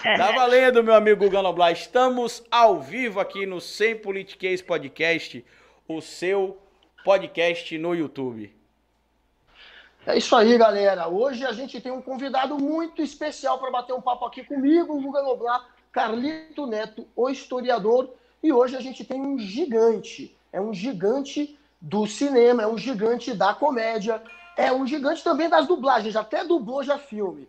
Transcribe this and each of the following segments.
Tá valendo, meu amigo Guga Noblar. Estamos ao vivo aqui no Sem Politiquês Podcast, o seu podcast no YouTube. É isso aí, galera. Hoje a gente tem um convidado muito especial para bater um papo aqui comigo, o Guga Noblar, Carlito Neto, o historiador. E hoje a gente tem um gigante. É um gigante do cinema, é um gigante da comédia, é um gigante também das dublagens, até dublou já filme.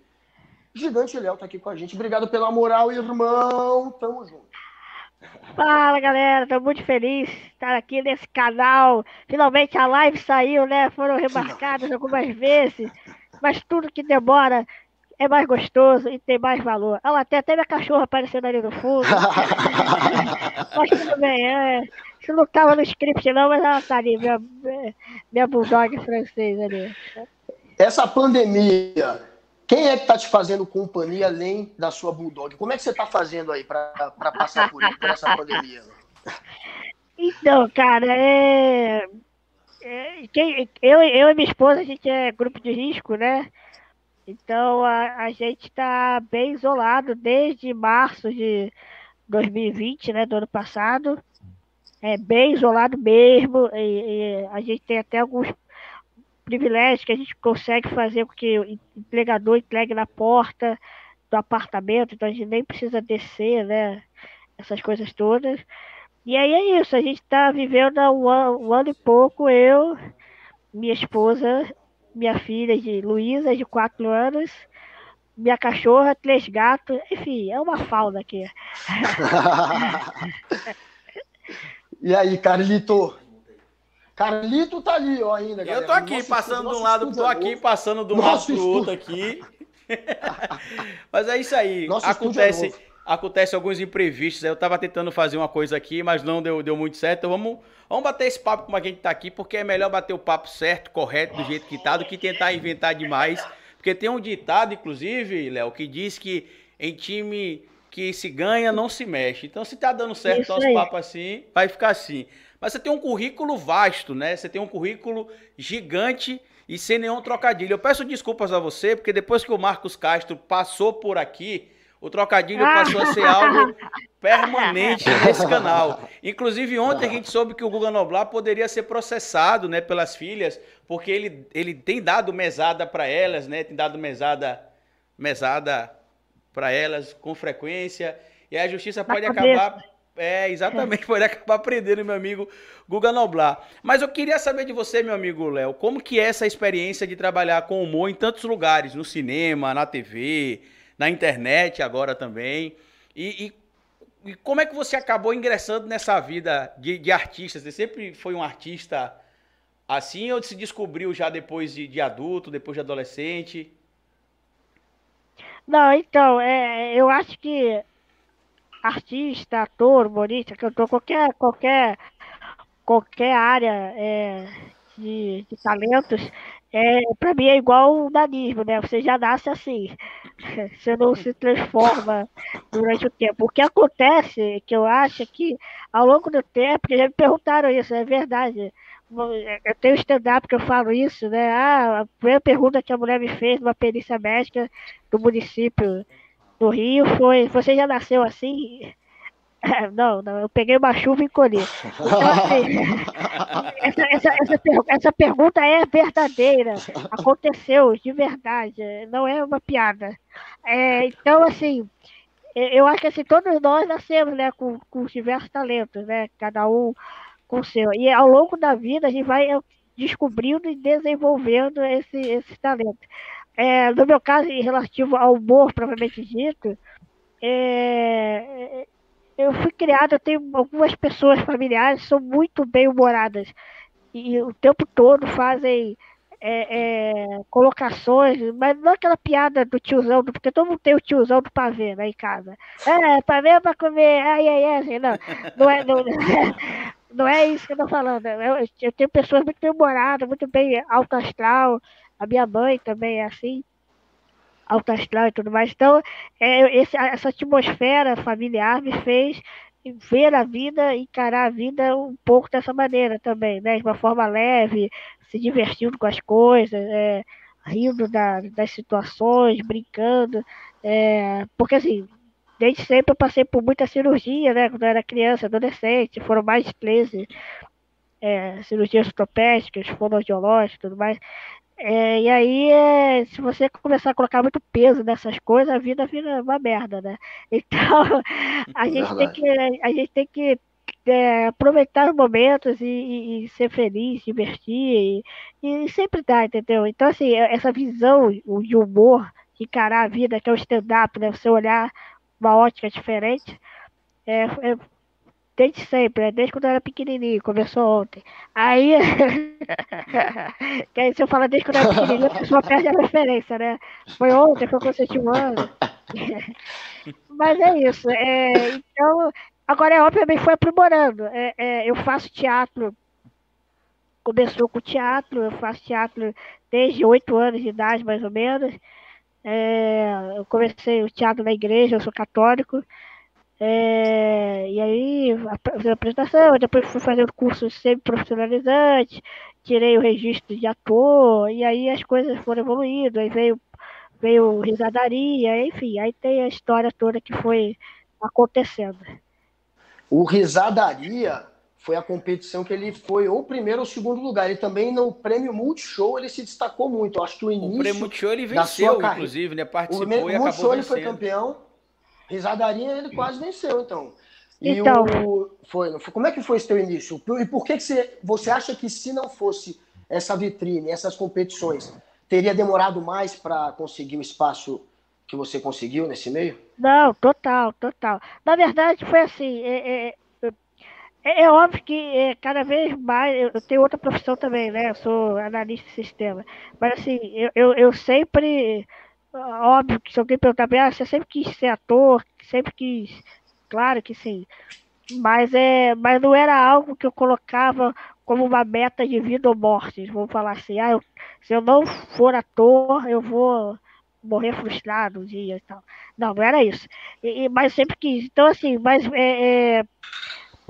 Gigante Léo tá aqui com a gente. Obrigado pela moral, irmão. Tamo junto. Fala galera, tô muito feliz de estar aqui nesse canal. Finalmente a live saiu, né? Foram remarcadas algumas vezes, mas tudo que demora é mais gostoso e tem mais valor. Ela até até minha cachorra aparecendo ali no fundo. mas tudo bem, é. Isso não tava no script não, mas ela tá ali, minha, minha bulldog francês ali. Essa pandemia, quem é que tá te fazendo companhia além da sua bulldog? Como é que você tá fazendo aí para passar por, por, essa pandemia? Então, cara, é... é quem, eu, eu e minha esposa, a gente é grupo de risco, né? Então a, a gente está bem isolado desde março de 2020, né, do ano passado é bem isolado mesmo, e, e a gente tem até alguns privilégios que a gente consegue fazer com que o empregador entregue na porta do apartamento, então a gente nem precisa descer, né? Essas coisas todas. E aí é isso, a gente está vivendo há um ano, um ano, e pouco, eu, minha esposa, minha filha de Luísa, de quatro anos, minha cachorra, três gatos, enfim, é uma fauna aqui. E aí, Carlito? Carlito tá ali, ó, ainda, galera. Eu tô aqui, passando de um lado, tô aqui passando de um lado pro outro aqui. mas é isso aí. Nosso é acontece, é acontece alguns imprevistos. Eu tava tentando fazer uma coisa aqui, mas não deu, deu muito certo. Então vamos, vamos bater esse papo como a gente tá aqui, porque é melhor bater o papo certo, correto, do jeito que tá, do que tentar inventar demais. Porque tem um ditado, inclusive, Léo, que diz que em time que se ganha, não se mexe. Então, se tá dando certo Isso nosso papo assim, vai ficar assim. Mas você tem um currículo vasto, né? Você tem um currículo gigante e sem nenhum trocadilho. Eu peço desculpas a você, porque depois que o Marcos Castro passou por aqui, o trocadilho passou a ser algo permanente nesse canal. Inclusive, ontem a gente soube que o Guga Noblar poderia ser processado né, pelas filhas, porque ele, ele tem dado mesada para elas, né? Tem dado mesada, mesada para elas com frequência. E a justiça pode acabar. É, exatamente, pode acabar prendendo meu amigo Guga Noblar. Mas eu queria saber de você, meu amigo Léo, como que é essa experiência de trabalhar com humor em tantos lugares, no cinema, na TV, na internet agora também. E, e, e como é que você acabou ingressando nessa vida de, de artista? Você sempre foi um artista assim ou se descobriu já depois de, de adulto, depois de adolescente? Não, então, é, eu acho que artista, ator, humorista, cantor, qualquer, qualquer, qualquer área é, de, de talentos, é, para mim é igual o nanismo, né? Você já nasce assim, você não se transforma durante o tempo. O que acontece, que eu acho, é que ao longo do tempo, que já me perguntaram isso, é verdade, eu tenho stand-up que eu falo isso, né? Ah, a primeira pergunta que a mulher me fez numa perícia médica do município do Rio foi: Você já nasceu assim? Não, não, eu peguei uma chuva e colhi. Então, assim, essa, essa, essa, essa, pergunta é verdadeira. Aconteceu de verdade, não é uma piada. É, então, assim, eu acho que assim, todos nós nascemos né, com, com diversos talentos, né? Cada um com o seu. E ao longo da vida a gente vai descobrindo e desenvolvendo esse, esse talento. É, no meu caso, em relativo ao humor, propriamente dito, é, eu fui criada, eu tenho algumas pessoas familiares são muito bem humoradas e o tempo todo fazem é, é, colocações, mas não aquela piada do tiozão, porque todo mundo tem o tiozão do pavê né, em casa. É, pavê é pra comer, ai, ai, ai, assim, não, não é, não, não é isso que eu tô falando. Eu, eu tenho pessoas muito bem humoradas, muito bem alto astral. A minha mãe também é assim, alto astral e tudo mais. Então, é, esse, essa atmosfera familiar me fez ver a vida, encarar a vida um pouco dessa maneira também, né? De uma forma leve, se divertindo com as coisas, é, rindo da, das situações, brincando. É, porque assim, desde sempre eu passei por muita cirurgia, né? Quando eu era criança, adolescente, foram mais de 13 é, cirurgias ortopédicas, fonoaudiológicas e tudo mais. É, e aí, é, se você começar a colocar muito peso nessas coisas, a vida vira uma merda, né? Então, a gente tem que, a gente tem que é, aproveitar os momentos e, e, e, ser feliz, divertir e, e, sempre dar, entendeu? Então, assim, essa visão de humor, de encarar a vida, que é o stand-up, né? Você olhar uma ótica diferente, é, é desde sempre, né? desde quando eu era pequenininho, começou ontem. Aí, que aí se eu falar desde quando eu era pequenininho, a pessoa perde a referência, né? Foi ontem, foi quando você tinha um ano. Mas é isso. É, então, agora é obviamente foi aprimorando. É, é, eu faço teatro, começou com teatro, eu faço teatro desde oito anos de idade, mais ou menos. É, eu comecei o teatro na igreja, eu sou católico. É, e aí, a apresentação, depois fui fazer o curso semi-profissionalizante, tirei o registro de ator, e aí as coisas foram evoluindo, aí veio, veio risadaria, enfim, aí tem a história toda que foi acontecendo. O Risadaria foi a competição que ele foi ou primeiro ou segundo lugar. Ele também no prêmio Multishow ele se destacou muito. Eu acho que o início. O prêmio Multishow ele venceu, inclusive, né? Participou o prêmio, e acabou Multishow ele foi campeão. Risadaria ele quase venceu, então. E então... O, foi, como é que foi esse teu início? E por que, que você, você acha que se não fosse essa vitrine, essas competições, teria demorado mais para conseguir o espaço que você conseguiu nesse meio? Não, total, total. Na verdade, foi assim. É, é, é, é, óbvio que é, cada vez mais eu tenho outra profissão também, né? Eu sou analista de sistema. Mas assim, eu, eu, eu sempre. Óbvio que se alguém perguntar bem, ah, você sempre quis ser ator, sempre quis. Claro que sim. Mas, é, mas não era algo que eu colocava como uma meta de vida ou morte. Vamos falar assim, ah, eu, se eu não for ator, eu vou morrer frustrado um dia e tal. Não, não era isso. E, mas sempre quis. Então, assim, mas é, é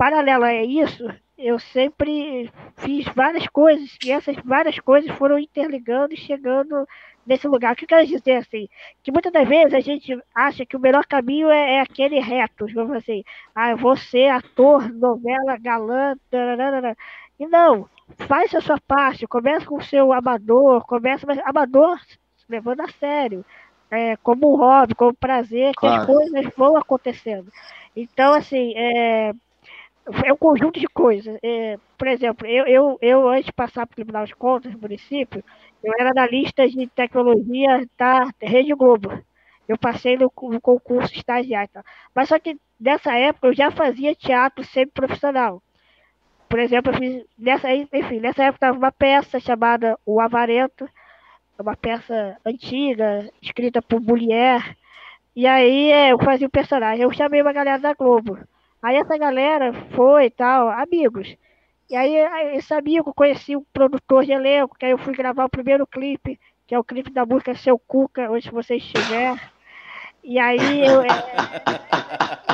paralelo a isso, eu sempre fiz várias coisas e essas várias coisas foram interligando e chegando nesse lugar. O que eu quero dizer assim? Que muitas das vezes a gente acha que o melhor caminho é, é aquele reto, vamos assim, ah, eu vou ser ator, novela, galã, tararara. e não, faz a sua parte, começa com o seu amador, começa, mas amador levando a sério, é, como um hobby, como um prazer, claro. que as coisas vão acontecendo. Então, assim, é, é um conjunto de coisas. É, por exemplo, eu, eu, eu, antes de passar para o Tribunal de Contas do município, eu era na lista de tecnologia da Rede Globo. Eu passei no, no concurso estagiário. Tá? Mas só que nessa época eu já fazia teatro semi-profissional. Por exemplo, eu fiz, nessa, enfim, nessa época estava uma peça chamada O Avarento, uma peça antiga, escrita por Bullier. E aí é, eu fazia o personagem. Eu chamei uma galera da Globo. Aí essa galera foi e tal, amigos. E aí esse amigo conheci o produtor de elenco, que aí eu fui gravar o primeiro clipe, que é o clipe da música Seu Cuca, onde você estiver. E aí eu, é,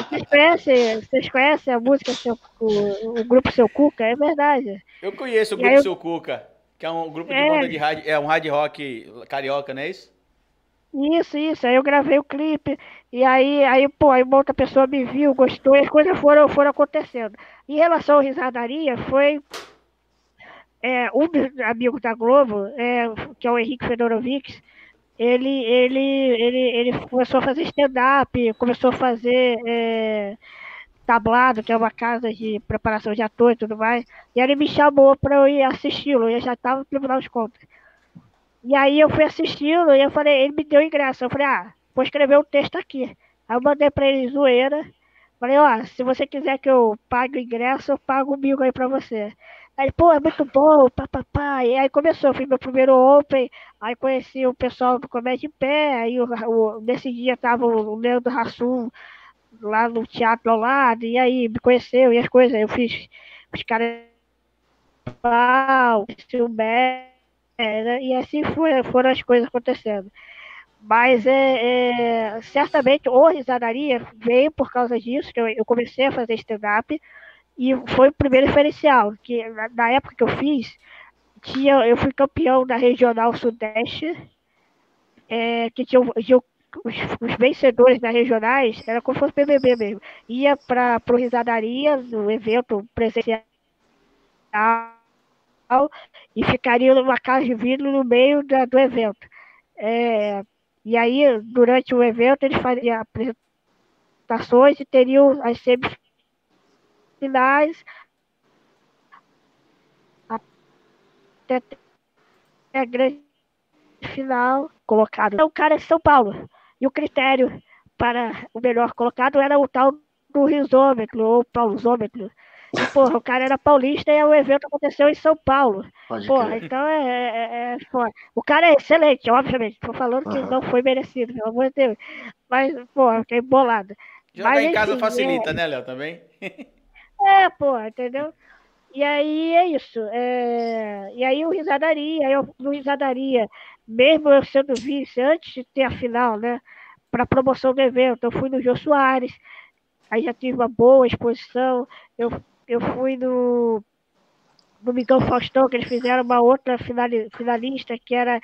vocês, conhecem, vocês conhecem a música Seu, o, o, grupo Seu Cuca? É verdade. Eu conheço o grupo eu, Seu Cuca, que é um grupo de é, banda de rádio, é um hard rock carioca, não é isso? Isso, isso. Aí eu gravei o clipe, e aí, aí, pô, aí uma outra pessoa me viu, gostou, e as coisas foram, foram acontecendo. Em relação ao Risadaria, foi é, um dos amigos da Globo, é, que é o Henrique Fedorovic, ele, ele, ele, ele começou a fazer stand-up, começou a fazer é, tablado, que é uma casa de preparação de ator e tudo mais, e ele me chamou para eu ir assisti-lo, eu já estava no Tribunal de Contas. E aí eu fui assistindo e eu falei, ele me deu ingresso. Eu falei, ah, vou escrever um texto aqui. Aí eu mandei pra ele zoeira. Falei, ó, se você quiser que eu pague o ingresso, eu pago o bico aí pra você. Aí, pô, é muito bom, papapá. E aí começou, fiz meu primeiro Open, aí conheci o pessoal do Comédia em Pé, aí o, o, nesse dia tava o Leandro Rassum lá no teatro ao lado, e aí me conheceu, e as coisas, eu fiz os caras o Bé, é, e assim foi, foram as coisas acontecendo. Mas é, é, certamente o risadaria veio por causa disso, que eu, eu comecei a fazer stand-up e foi o primeiro diferencial, que na, na, época que eu fiz, tinha, eu fui campeão da Regional Sudeste, é, que tinha, tinha os, os, vencedores das regionais, era como se fosse BBB mesmo, ia para o Risadaria, no evento presencial, e ficariam numa casa de vidro no meio da, do evento. É, e aí, durante o evento, eles faziam apresentações e teriam as semifinais até a grande final colocado. Então, o cara é São Paulo. E o critério para o melhor colocado era o tal do risômetro, ou pausômetro. E, porra, o cara era paulista e o evento aconteceu em São Paulo. Pode porra, crer. então é, é, é, O cara é excelente, obviamente. Tô falando uhum. que não foi merecido, pelo amor de Deus. Mas, porra, fiquei bolado. Jogar Mas, em casa enfim, facilita, é... né, Léo, também? é, porra, entendeu? E aí é isso. É... E aí o Risadaria, aí eu, no Risadaria, mesmo eu sendo vice, antes de ter a final, né? Para promoção do evento, eu fui no Jô Soares, aí já tive uma boa exposição. Eu, eu fui no, Miguel Faustão, que eles fizeram uma outra finalista, que era,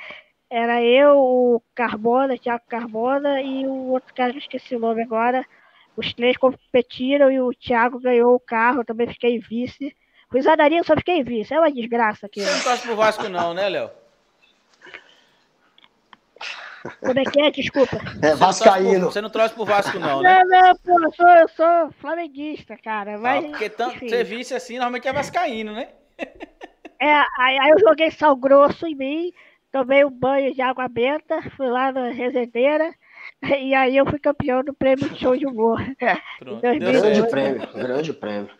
era eu, o Carbona, Thiago Carbona, e o outro cara que eu esqueci o nome agora. Os três competiram e o Thiago ganhou o carro, eu também fiquei vice. Risadaria eu só fiquei vice. É uma desgraça aqui. Você não torce pro Vasco, não, né, Léo? Como é que é? Desculpa. É Vascaíno. Você não trouxe pro Vasco, não, né? Não, não, pô, eu sou, eu sou flamenguista, cara. Mas, ah, porque tanto, você visse assim, normalmente é Vascaíno, né? É, aí, aí, eu joguei sal grosso em mim, tomei um banho de água benta, fui lá na resendeira, e aí eu fui campeão do prêmio de show de humor. Pronto. Grande prêmio, grande prêmio.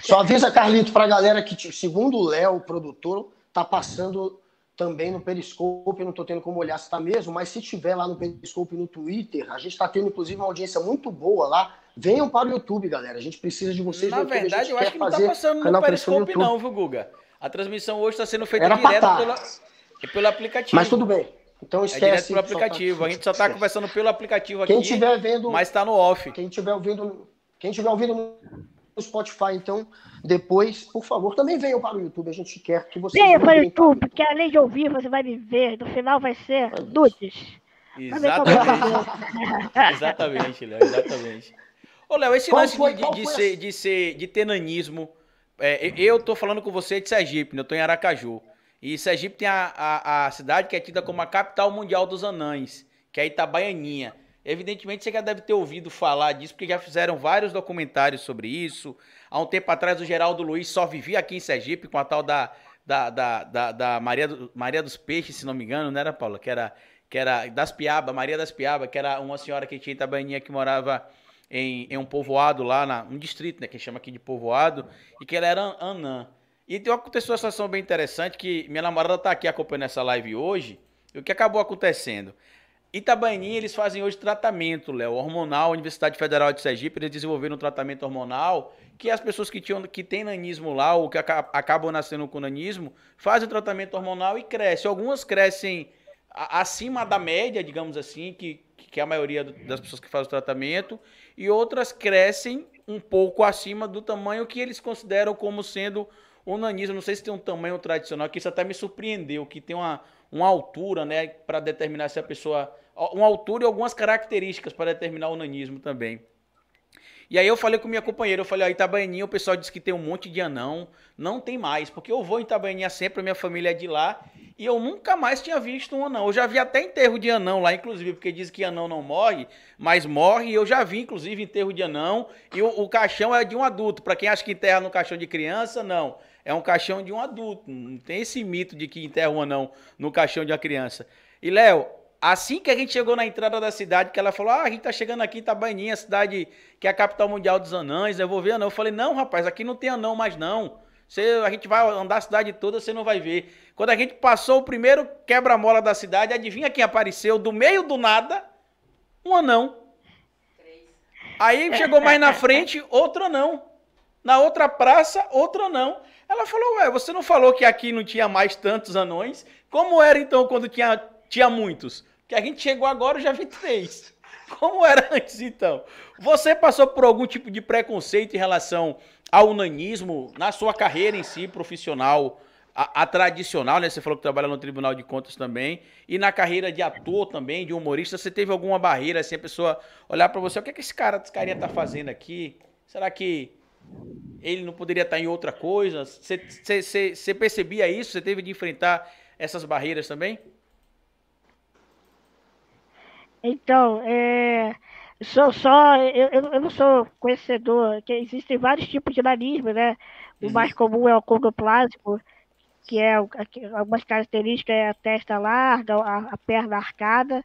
Só avisa, Carlito, pra galera que, segundo o Léo, o produtor, tá passando também no Periscope, não estou tendo como olhar se está mesmo, mas se tiver lá no Periscope no Twitter, a gente está tendo inclusive uma audiência muito boa lá. Venham para o YouTube, galera. A gente precisa de vocês. Na no verdade, eu acho que não está passando no Periscope, não, viu, Guga? A transmissão hoje está sendo feita Era direto tá. pela, pelo aplicativo. Mas tudo bem. Então esquece. É direto pelo aplicativo. Tá... A gente só está conversando pelo aplicativo quem aqui. Quem estiver vendo. Mas está no off. Quem estiver ouvindo. Quem estiver ouvindo no Spotify, então, depois, por favor, também venham para o YouTube. A gente quer que vocês. Venha para o YouTube, porque além de ouvir, você vai me ver. No final vai ser nudes. Exatamente. exatamente, Léo, exatamente. Ô, Léo, esse qual lance foi, de, de, ser, de, ser, de ter nanismo. É, eu tô falando com você de Sergipe, né? eu tô em Aracaju. E Sergipe tem a, a, a cidade que é tida como a capital mundial dos anães, que é Itabaianinha. Evidentemente, você já deve ter ouvido falar disso, porque já fizeram vários documentários sobre isso. Há um tempo atrás, o Geraldo Luiz só vivia aqui em Sergipe com a tal da, da, da, da, da Maria, do, Maria dos Peixes, se não me engano, não era, Paula? Que era, que era das Piaba, Maria das Piaba, que era uma senhora que tinha em que morava em, em um povoado lá, na, um distrito, né, que chama aqui de povoado, e que ela era anã. E tem aconteceu uma situação bem interessante, que minha namorada está aqui acompanhando essa live hoje, e o que acabou acontecendo? Itabaianinha, eles fazem hoje tratamento, Léo, hormonal. A Universidade Federal de Sergipe, eles desenvolveram um tratamento hormonal que as pessoas que, tinham, que têm nanismo lá ou que acabam nascendo com nanismo fazem o tratamento hormonal e crescem. Algumas crescem acima da média, digamos assim, que, que é a maioria das pessoas que fazem o tratamento, e outras crescem um pouco acima do tamanho que eles consideram como sendo o nanismo. Não sei se tem um tamanho tradicional, que isso até me surpreendeu, que tem uma, uma altura, né, para determinar se a pessoa uma altura e algumas características para determinar o nanismo também. E aí eu falei com minha companheira, eu falei, ó, Itabaianinha, o pessoal disse que tem um monte de anão, não tem mais, porque eu vou em Itabaianinha sempre, minha família é de lá, e eu nunca mais tinha visto um anão. Eu já vi até enterro de anão lá, inclusive, porque diz que anão não morre, mas morre, e eu já vi, inclusive, enterro de anão, e o, o caixão é de um adulto. Para quem acha que enterra no caixão de criança, não. É um caixão de um adulto. Não tem esse mito de que enterra um anão no caixão de uma criança. E, Léo, Assim que a gente chegou na entrada da cidade, que ela falou: Ah, a gente tá chegando aqui em Itabaianinha, cidade que é a capital mundial dos anãs, eu vou ver anão. Eu falei: Não, rapaz, aqui não tem anão mais não. Você, a gente vai andar a cidade toda, você não vai ver. Quando a gente passou o primeiro quebra-mola da cidade, adivinha quem apareceu do meio do nada? Um anão. Aí chegou mais na frente, outro anão. Na outra praça, outro anão. Ela falou: Ué, você não falou que aqui não tinha mais tantos anões? Como era então quando tinha, tinha muitos? Que a gente chegou agora já vi três. Como era antes, então? Você passou por algum tipo de preconceito em relação ao nanismo na sua carreira em si, profissional? a, a, tradicional, né? Você falou que trabalha no Tribunal de Contas também. E na carreira de ator também, de humorista, você teve alguma barreira, assim, a pessoa olhar para você, o que é que esse cara, esse carinha tá fazendo aqui? Será que ele não poderia estar em outra coisa? Você, você percebia isso? Você teve de enfrentar essas barreiras também? Então, é, sou só, eu, eu não sou conhecedor, que existem vários tipos de nanismo, né? O uhum. mais comum é o condoplásico, que é algumas características é a testa larga, a, a perna arcada.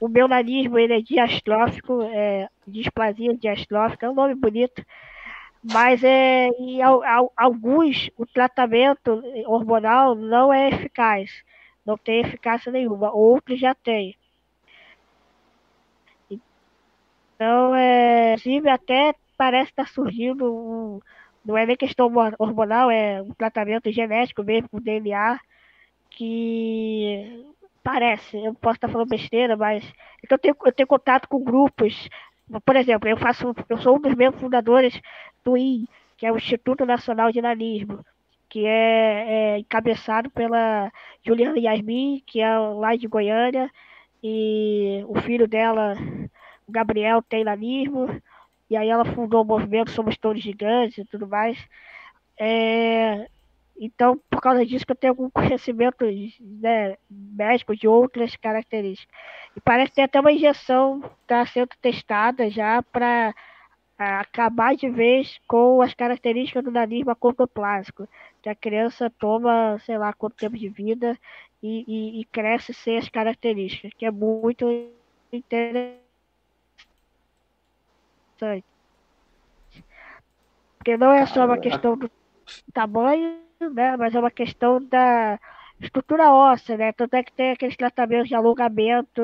O meu nanismo ele é diastrófico, é displasia diastrófica, é um nome bonito, mas é, em alguns o tratamento hormonal não é eficaz, não tem eficácia nenhuma, outros já tem. Então, é, inclusive, até parece estar tá surgindo um, não é nem questão hormonal, é um tratamento genético mesmo, com DNA, que parece, eu posso estar falando besteira, mas então eu tenho, eu tenho contato com grupos. Por exemplo, eu faço, eu sou um dos membros fundadores do IN, que é o Instituto Nacional de Nanismo, que é, é encabeçado pela Juliana Yasmin, que é lá de Goiânia, e o filho dela Gabriel tem nanismo, e aí ela fundou o movimento Somos Todos Gigantes e tudo mais. É, então, por causa disso que eu tenho algum conhecimento né, médico de outras características. E parece que tem até uma injeção que está sendo testada já para acabar de vez com as características do nanismo acondroplásico, que a criança toma, sei lá, quanto tempo de vida e, e, e cresce sem as características, que é muito interessante bastante. Porque não é só uma questão do tamanho, né? Mas é uma questão da estrutura óssea, né? Tanto é que tem aqueles tratamentos de alongamento.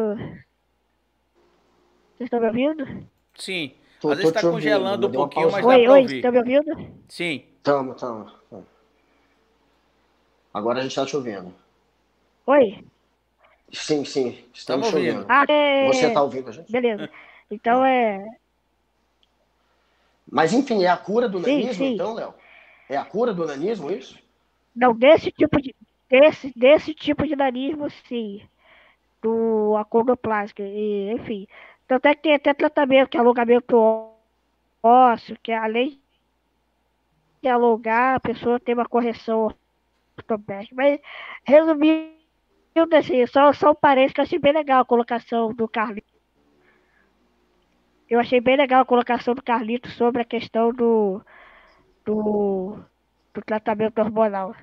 Vocês estão me ouvindo? Sim. Tô, Às vezes está congelando ouvindo, um pouquinho, mas oi, dá oi, Estão me ouvindo? Sim. Tamo, tamo. Agora a gente está te ouvindo. Oi? Sim, sim. Estamos te ouvindo. Ah, é... Você está ouvindo a gente? Beleza. Então é. Mas, enfim, é a cura do nanismo, sim, sim. então, Léo? É a cura do nanismo, isso? Não, desse tipo de, desse, desse tipo de nanismo, sim. Do acondroplásico, e, enfim. Tanto é que tem até tratamento, que é alongamento ósseo, que é além de alongar, a pessoa tem uma correção ortopédica. Mas, resumindo, assim, só, só um parênteses que eu achei bem legal a colocação do Carlinhos eu achei bem legal a colocação do Carlito sobre a questão do, do, do tratamento hormonal.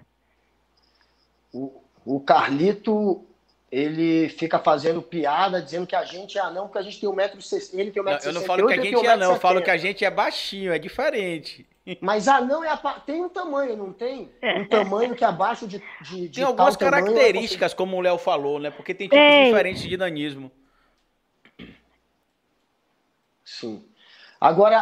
O, o Carlito, ele fica fazendo piada, dizendo que a gente é anão, porque a gente tem 1,60m, ele tem 1,68m. Eu não falo que a gente é anão, eu falo que a gente é baixinho, é diferente. Mas anão é a, tem um tamanho, não tem? É. Um tamanho que é abaixo de, de, de Tem algumas características, tamanho, como o Léo falou, né? Porque tem tipos tem. diferentes de danismo. Sim. Agora,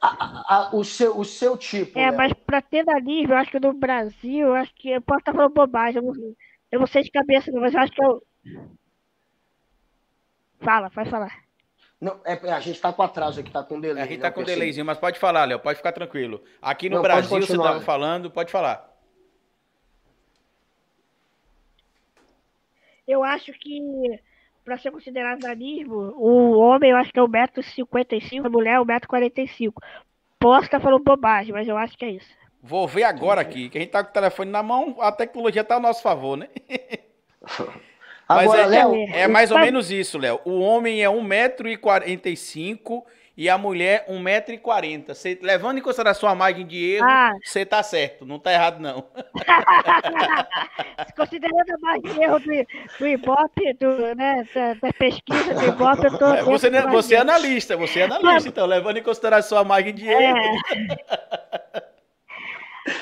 a, a, o, seu, o seu tipo. É, né? mas para ter nanismo, eu acho que no Brasil, eu acho que. Eu posso estar falando bobagem, eu não, eu não sei de cabeça, mas eu acho que eu. Fala, pode falar. Não, é, a gente está com atraso aqui, está com delay. A gente está né, com delayzinho, mas pode falar, Léo, pode ficar tranquilo. Aqui no não, Brasil, você estava falando, pode falar. Eu acho que para ser considerado nanismo, o homem eu acho que é 1,55m, a mulher é 1,45m. Posso estar falando bobagem, mas eu acho que é isso. Vou ver agora aqui, que a gente tá com o telefone na mão, a tecnologia tá ao nosso favor, né? Agora, mas é, Léo, é, é mais ou menos isso, Léo. O homem é 1,45m e a mulher 1,40m. Levando em consideração a margem de erro, você ah. tá certo, não tá errado, não. Considerando a margem de erro do, do Ibope, do, né, da, da pesquisa do Ibope, eu tô. É, você, né, você é analista, você é analista, então, levando em consideração a margem de erro. É.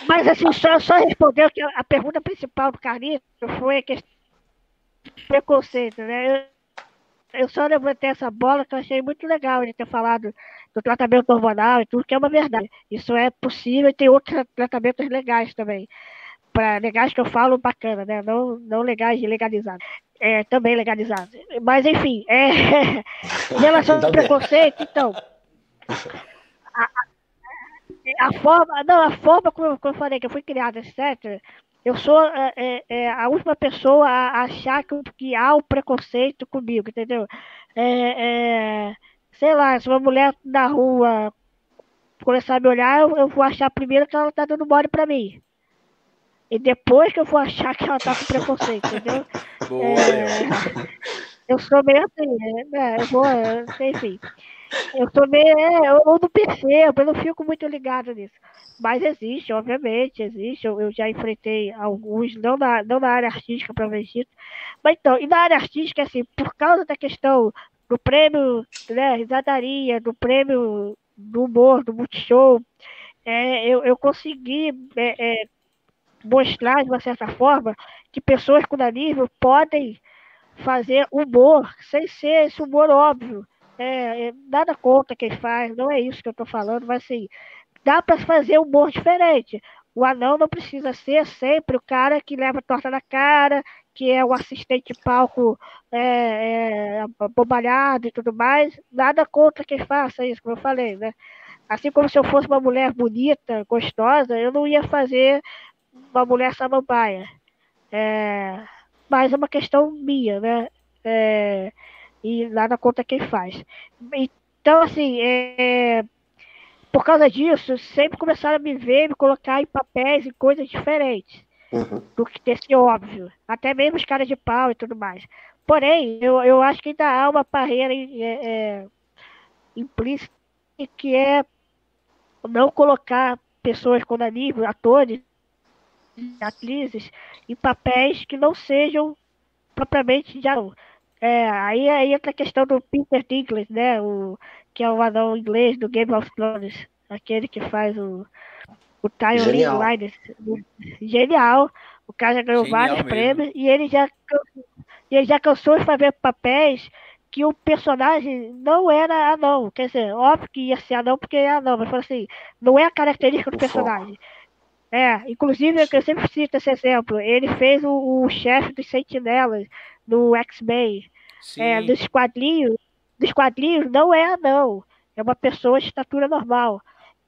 Mas assim, só, só respondeu que a pergunta principal do Carlito foi a questão do preconceito, né? Eu, eu só levantei essa bola que eu achei muito legal ele ter falado do tratamento hormonal e tudo, que é uma verdade. Isso é possível e tem outros tratamentos legais também. Para legais que eu falo bacana, né? Não, não legais de legalizado. É, também legalizado. Mas enfim, é, em relação ao preconceito, então. A, a, a, forma, não, a forma como, como eu falei, que eu fui criada, etc., eu sou é, é, é, a última pessoa a achar que, que há um preconceito comigo, entendeu? É, é, sei lá, se uma mulher na rua começar a me olhar, eu, eu vou achar primeiro que ela tá dando mole pra mim. E depois que eu vou achar que ela tá com preconceito, entendeu? Boa, eu sou meio assim, né? Eu vou, enfim. Eu sou meio. É, eu não percebo, eu não fico muito ligado nisso. Mas existe, obviamente, existe. Eu, eu já enfrentei alguns, não na, não na área artística, provavelmente. Mas então, e na área artística, assim, por causa da questão do prêmio, né, risadaria, do prêmio do humor, do multishow, é, eu, eu consegui é, é, mostrar, de uma certa forma, que pessoas com nanismo podem fazer humor sem ser esse humor óbvio. É, é, nada contra quem faz, não é isso que eu estou falando, mas assim, dá para fazer humor diferente. O anão não precisa ser sempre o cara que leva torta na cara, que é o assistente de palco é, é, bobalhado e tudo mais. Nada contra quem faça isso, como eu falei, né? Assim como se eu fosse uma mulher bonita, gostosa, eu não ia fazer uma mulher samambaia. É, mas é uma questão minha, né? É, e nada contra quem faz. Então, assim, é, por causa disso, sempre começaram a me ver, me colocar em papéis e coisas diferentes uhum. do que desse óbvio. Até mesmo os caras de pau e tudo mais. Porém, eu, eu acho que ainda há uma barreira é, é, implícita que é não colocar pessoas com nanismo, atores, atrizes, em papéis que não sejam propriamente de. É, aí, aí entra a questão do Peter Dinklage, né? O, que é o anão inglês do Game of Thrones, aquele que faz o, o Tyrion Lannister. Genial. O cara já ganhou Genial vários mesmo. prêmios e ele já, ele já cansou de fazer papéis que o personagem não era anão. Quer dizer, óbvio que ia ser anão porque é anão, mas assim, não é a característica do personagem. É, inclusive, eu sempre cito esse exemplo. Ele fez o, o chefe dos sentinelas do X-Men. É, dos quadrinhos, dos quadrinhos não é anão. É uma pessoa de estatura normal.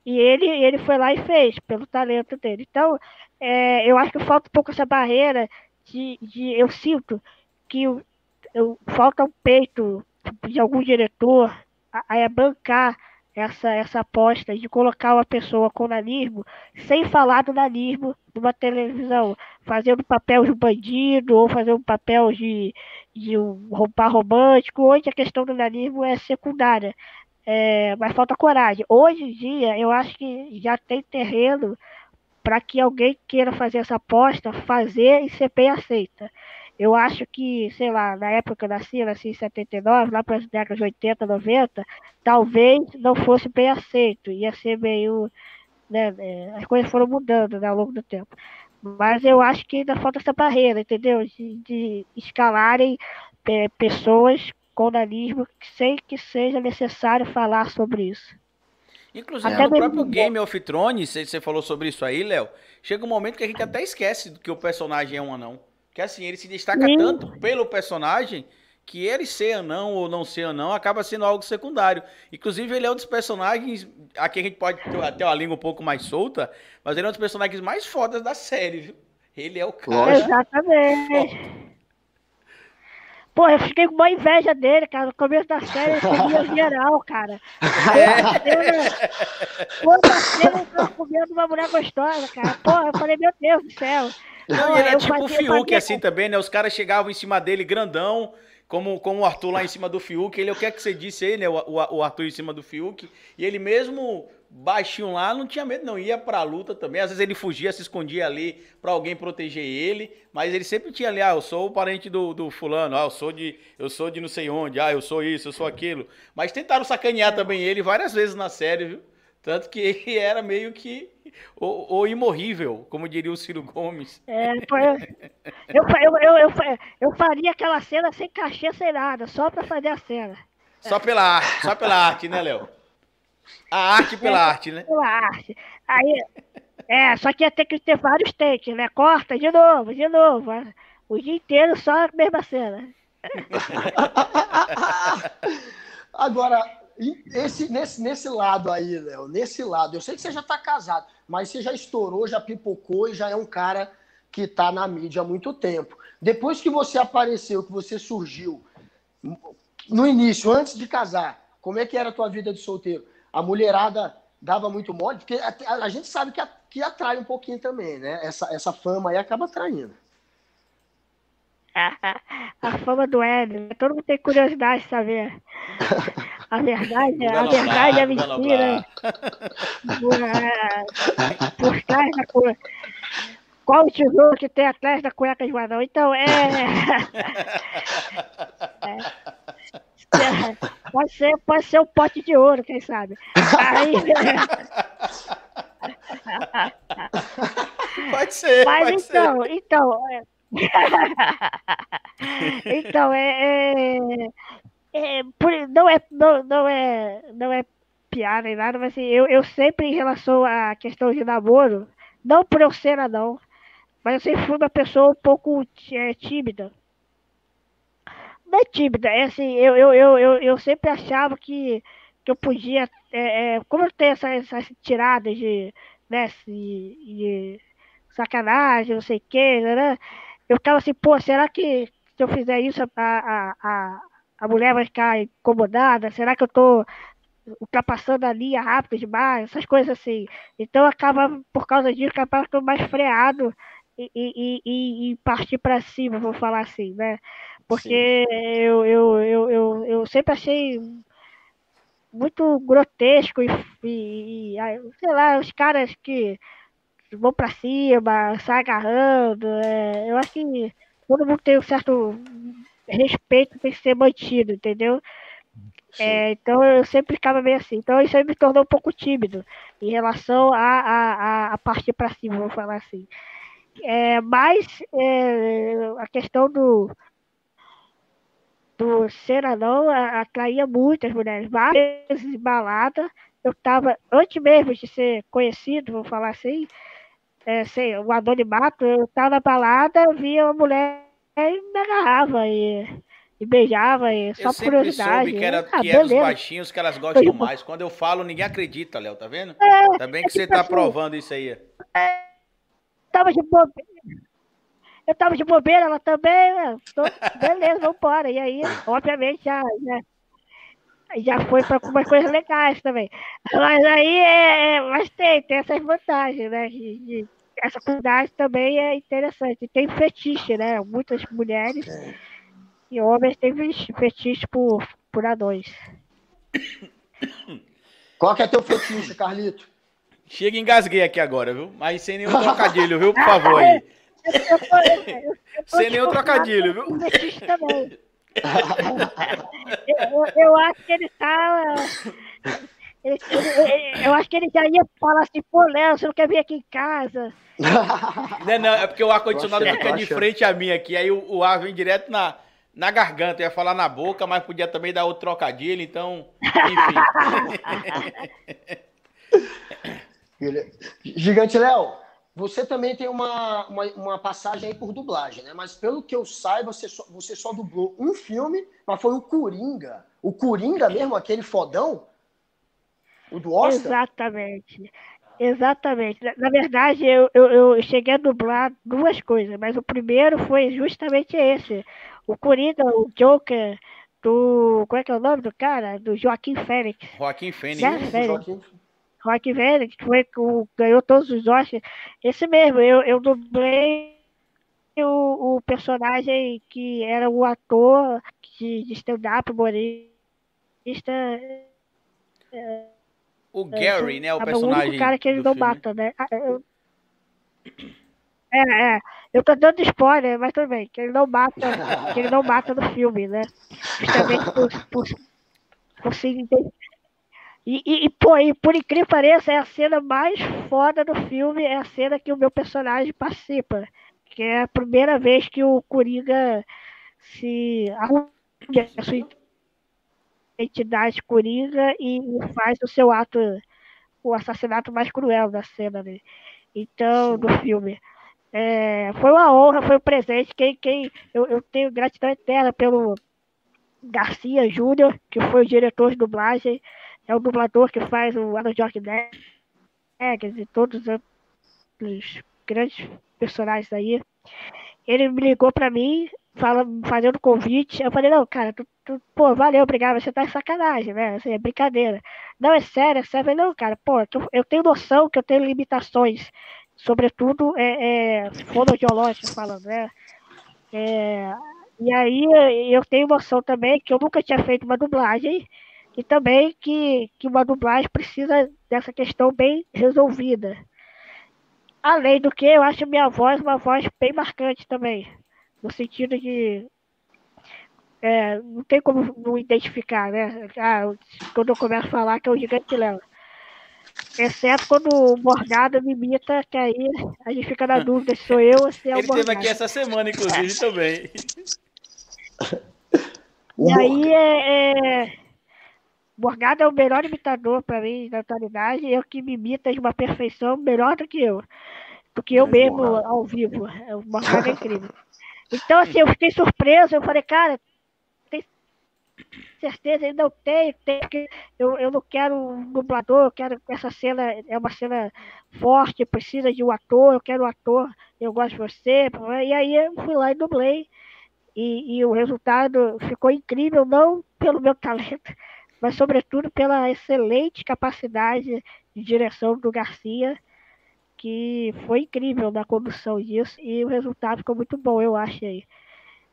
E ele, ele foi lá e fez, pelo talento dele. Então, é, eu acho que falta um pouco essa barreira de. de eu sinto que eu, eu, falta um peito de algum diretor a, a bancar essa, essa aposta de colocar uma pessoa com nanismo sem falar do nanismo numa televisão, fazendo papel de bandido ou fazendo papel de, de um roubar romântico, onde a questão do nanismo é secundária. É, mas falta coragem. Hoje em dia, eu acho que já tem terreno para que alguém queira fazer essa aposta, fazer e ser bem aceita. Eu acho que, sei lá, na época que eu nasci, nasci em 79, lá para as décadas de 80, 90, talvez não fosse bem aceito, ia ser meio. Né, é, as coisas foram mudando né, ao longo do tempo. Mas eu acho que ainda falta essa barreira, entendeu? De, de escalarem é, pessoas com nanismo sem que seja necessário falar sobre isso. Inclusive, até no próprio Game of Thrones, você falou sobre isso aí, Léo, chega um momento que a gente até esquece que o personagem é um anão. Que assim, ele se destaca Sim. tanto pelo personagem que ele ser anão ou não ser anão acaba sendo algo secundário. Inclusive, ele é um dos personagens. Aqui a gente pode ter uma língua um pouco mais solta, mas ele é um dos personagens mais fodas da série, viu? Ele é o cara. Exatamente. Pô, eu fiquei com uma inveja dele, cara. No começo da série ele comia geral, cara. Quanta cena ele tava comendo uma mulher gostosa, cara. Pô, eu falei, meu Deus do céu. Não, ele era tipo o Fiuk, fazia... assim também, né? Os caras chegavam em cima dele grandão, como, como o Arthur lá em cima do Fiuk. Ele, o que é que você disse aí, né? O, o, o Arthur em cima do Fiuk. E ele mesmo baixinho lá, não tinha medo, não. Ia pra luta também. Às vezes ele fugia, se escondia ali pra alguém proteger ele. Mas ele sempre tinha ali, ah, eu sou o parente do, do fulano, ah, eu sou de. Eu sou de não sei onde, ah, eu sou isso, eu sou aquilo. Mas tentaram sacanear também ele várias vezes na série, viu? Tanto que ele era meio que o, o imorrível, como diria o Ciro Gomes. É, eu, eu, eu, eu, eu, faria aquela cena sem cachê, sem nada, só pra fazer a cena. Só pela arte, só pela arte, né, Léo? A arte pela é, arte, né? Pela arte. Aí, é, só que ia ter que ter vários takes, né? Corta de novo, de novo. O dia inteiro só a mesma cena. Agora, esse, nesse, nesse lado aí, Léo, nesse lado, eu sei que você já está casado, mas você já estourou, já pipocou e já é um cara que está na mídia há muito tempo. Depois que você apareceu, que você surgiu, no início, antes de casar, como é que era a tua vida de solteiro? A mulherada dava muito mole? Porque a, gente sabe que, a, que atrai um pouquinho também, né? Essa, essa fama aí acaba atraindo. a fama do Hélio. Todo mundo tem curiosidade de saber. A verdade, a verdade é mentira. Por trás da cueca. Qual o tesouro que tem atrás da cueca de Guadão? Então é... é. Pode ser, pode ser um pote de ouro, quem sabe. Aí... Pode ser. Mas pode então, ser. então. É... então, é, é, é, não, é, não, não, é, não é piada nem nada, mas assim, eu, eu sempre, em relação à questão de namoro, não por eu ser não, mas eu sempre fui uma pessoa um pouco é, tímida. Não é tímida, é assim, eu, eu, eu, eu, eu sempre achava que, que eu podia, é, é, como eu tenho essas, tiradas de, né, de, de sacanagem, não sei o que, né? eu ficava assim, pô, será que se eu fizer isso, a, a, a, a mulher vai ficar incomodada? Será que eu tô ultrapassando a linha rápido demais? Essas coisas assim. Então acaba, por causa disso, acaba ficando mais freado e, e, e, e partir para cima, vou falar assim, né? Porque eu, eu, eu, eu, eu sempre achei muito grotesco e, e, sei lá, os caras que vão para cima, sai agarrando. É, eu acho que todo mundo tem um certo respeito tem que ser mantido, entendeu? É, então eu sempre ficava meio assim. Então isso aí me tornou um pouco tímido em relação a, a, a partir para cima, vou falar assim. É, mas é, a questão do, do ser anão atraía muitas mulheres. Várias vezes em balada, eu estava, antes mesmo de ser conhecido, vou falar assim, é, sei, o anonimato, eu estava na balada, via uma mulher e me agarrava e, e beijava, e só eu por curiosidade. que era, ah, que era os baixinhos que elas gostam mais. Quando eu falo, ninguém acredita, Léo, tá vendo? É, Também que é, você tipo tá assim, provando isso aí. É, tava de bobeira. Eu tava de bobeira, ela também, né? Tô, beleza, vambora. E aí, obviamente, já, já, já foi para algumas coisas legais também. Mas aí, é, é, mas tem, tem essas vantagens, né? De, de, essa comunidade também é interessante. Tem fetiche, né? Muitas mulheres é. e homens têm fetiche por, por anões. Qual que é teu fetiche, Carlito? Chega e engasguei aqui agora, viu? Mas sem nenhum trocadilho, viu? Por favor aí. sem nenhum trocadilho, viu? eu, eu acho que ele tá eu acho que ele já ia falar assim, pô, Léo, você não quer vir aqui em casa? Não, não, é porque o ar-condicionado fica de frente a mim aqui, aí o, o, ar vem direto na, na garganta, eu ia falar na boca, mas podia também dar outro trocadilho, então, enfim. Gigante Léo, você também tem uma, uma, uma, passagem aí por dublagem, né? Mas pelo que eu saiba, você só, você só dublou um filme, mas foi o Coringa. O Coringa mesmo, aquele fodão, o do Oscar? Exatamente. Exatamente. Na verdade, eu, eu, eu, cheguei a dublar duas coisas, mas o primeiro foi justamente esse. O Coringa, o Joker, do. Qual é que é o nome do cara? Do Joaquim Fênix. Joaquim Fênix. Né? Joaquim. Joaquim Fênix, que foi, o, ganhou todos os Oscars. Esse mesmo, eu, eu dublei o, o personagem que era o ator de, de stand-up humorista. É, o é, Gary, né? O personagem. O cara que ele não filme. mata, né? Ah, é, é. Eu tô dando spoiler, mas tudo bem. Que ele não mata, que ele não mata no filme, né? Justamente por, por, por se e, e, e, pô, e por incrível que pareça, é a cena mais foda do filme, é a cena que o meu personagem participa. Que é a primeira vez que o Coringa se arruma a sua entidade Coringa e faz o seu ato, o assassinato mais cruel da cena, né? Então, do filme. É, foi uma honra, foi um presente. Quem, quem, eu, eu tenho gratidão eterna pelo Garcia Júnior, que foi o diretor de dublagem, é o dublador que faz o Alan George Negs e todos os grandes personagens aí. Ele me ligou pra mim, fala, fazendo convite. Eu falei, não, cara, tu, tu, pô, valeu, obrigado, você tá em sacanagem, né? Assim, é brincadeira. Não, é sério, é sério. Não, cara, pô, eu tenho noção que eu tenho limitações, sobretudo é, é, fonoaudiológicas falando, né? É, e aí eu tenho noção também que eu nunca tinha feito uma dublagem e também que, que uma dublagem precisa dessa questão bem resolvida. Além do que, eu acho minha voz uma voz bem marcante também, no sentido de é, não tem como não identificar, né? Ah, quando eu começo a falar que é o gigante Léo. Exceto quando o Morgado me imita, que aí a gente fica na dúvida se sou eu ou se é o Ele Morgado. teve aqui essa semana, inclusive, também. E aí é, é, Morgado é o melhor imitador para mim da atualidade, eu que me imita de uma perfeição melhor do que eu. Do que eu é mesmo Morgado. ao vivo. O Morgado é incrível. Então, assim, eu fiquei surpreso, eu falei, cara, tem certeza? Ele não tem, tem porque eu, eu não quero um dublador, eu quero essa cena, é uma cena forte, precisa de um ator, eu quero um ator, eu gosto de você. E aí eu fui lá e dublei. E, e o resultado ficou incrível, não pelo meu talento, mas sobretudo pela excelente capacidade de direção do Garcia, que foi incrível na condução disso, e o resultado ficou muito bom, eu achei.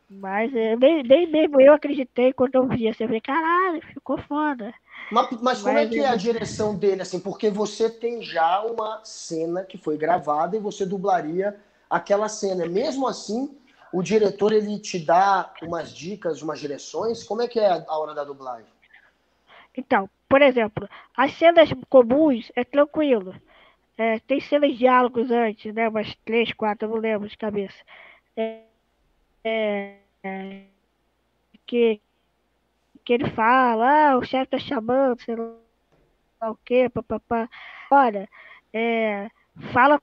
Mas eh, nem, nem mesmo eu acreditei quando eu vi assim, eu falei, caralho, ficou foda. Mas, mas como é mas, é que é a direção dele, assim? Porque você tem já uma cena que foi gravada e você dublaria aquela cena. Mesmo assim, o diretor ele te dá umas dicas, umas direções? Como é que é a hora da dublagem? Então, por exemplo, as cenas comuns é tranquilo. É, tem cenas de diálogos antes, né? Umas três, quatro, eu não lembro de cabeça. É, é, que, que ele fala, ah, o chefe tá chamando, sei lá o quê, papapá. Olha, é, fala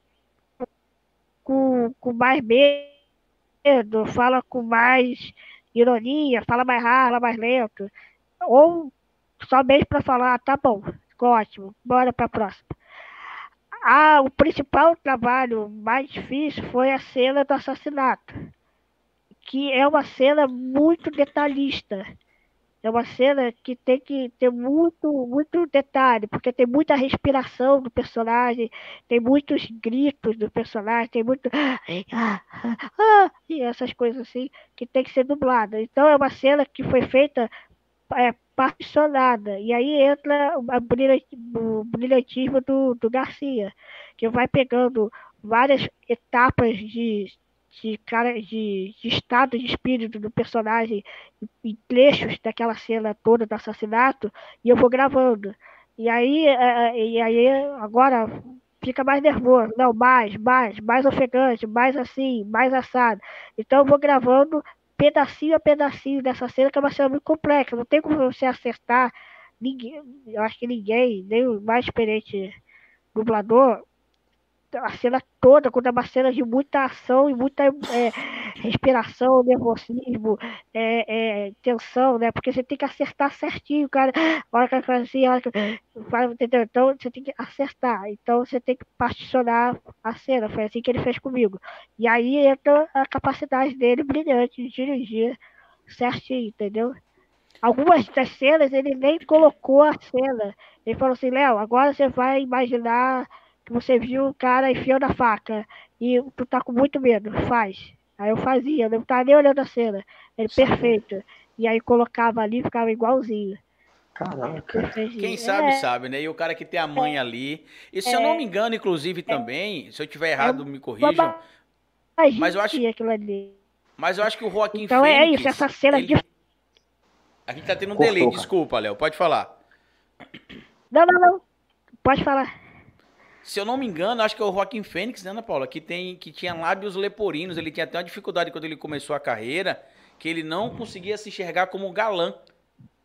com, com mais medo, fala com mais ironia, fala mais rápido, fala mais lento. Ou só mesmo para falar, tá bom, ótimo, bora para a próxima. Ah, o principal trabalho mais difícil foi a cena do assassinato, que é uma cena muito detalhista. É uma cena que tem que ter muito, muito detalhe, porque tem muita respiração do personagem, tem muitos gritos do personagem, tem muito. E essas coisas assim, que tem que ser dublada. Então é uma cena que foi feita é, particionada. E aí entra o brilhantismo do, do Garcia, que vai pegando várias etapas de, de, cara, de, de estado de espírito do personagem em trechos daquela cena toda do assassinato, e eu vou gravando. E aí, é, é, e aí agora fica mais nervoso. Não, mais, mais, mais ofegante, mais assim, mais assado. Então eu vou gravando pedacinho a pedacinho dessa cena, que é uma cena muito complexa. Não tem como você acertar ninguém. Eu acho que ninguém, nem o mais experiente dublador, a cena toda, quando é uma cena de muita ação e muita é, respiração, nervosismo, é, é, tensão, né? Porque você tem que acertar certinho, cara. A hora que ele faz assim, a hora que faz, entendeu? Então você tem que acertar. Então você tem que particionar a cena. Foi assim que ele fez comigo. E aí entra a capacidade dele brilhante de dirigir certinho, entendeu? Algumas das cenas ele nem colocou a cena. Ele falou assim, Léo, agora você vai imaginar que você viu o cara enfiando a faca e tu tá com muito medo, faz. Aí eu fazia, não tava nem olhando a cena. Ele, perfeito. E aí colocava ali ficava igualzinho. Caraca. Quem sabe, é, sabe, né? E o cara que tem a mãe é, ali. E se é, eu não me engano, inclusive, é, também, se eu tiver errado, me corrijam. Mas eu acho. Mas eu acho que o Joaquim Então Fênix, é isso, essa cena ele... de. A gente tá tendo um Cortou, delay, cara. desculpa, Léo. Pode falar. Não, não, não. Pode falar. Se eu não me engano, acho que é o Joaquim Fênix, né, Ana Paula? Que, tem, que tinha lábios leporinos. Ele tinha até uma dificuldade quando ele começou a carreira, que ele não conseguia se enxergar como galã.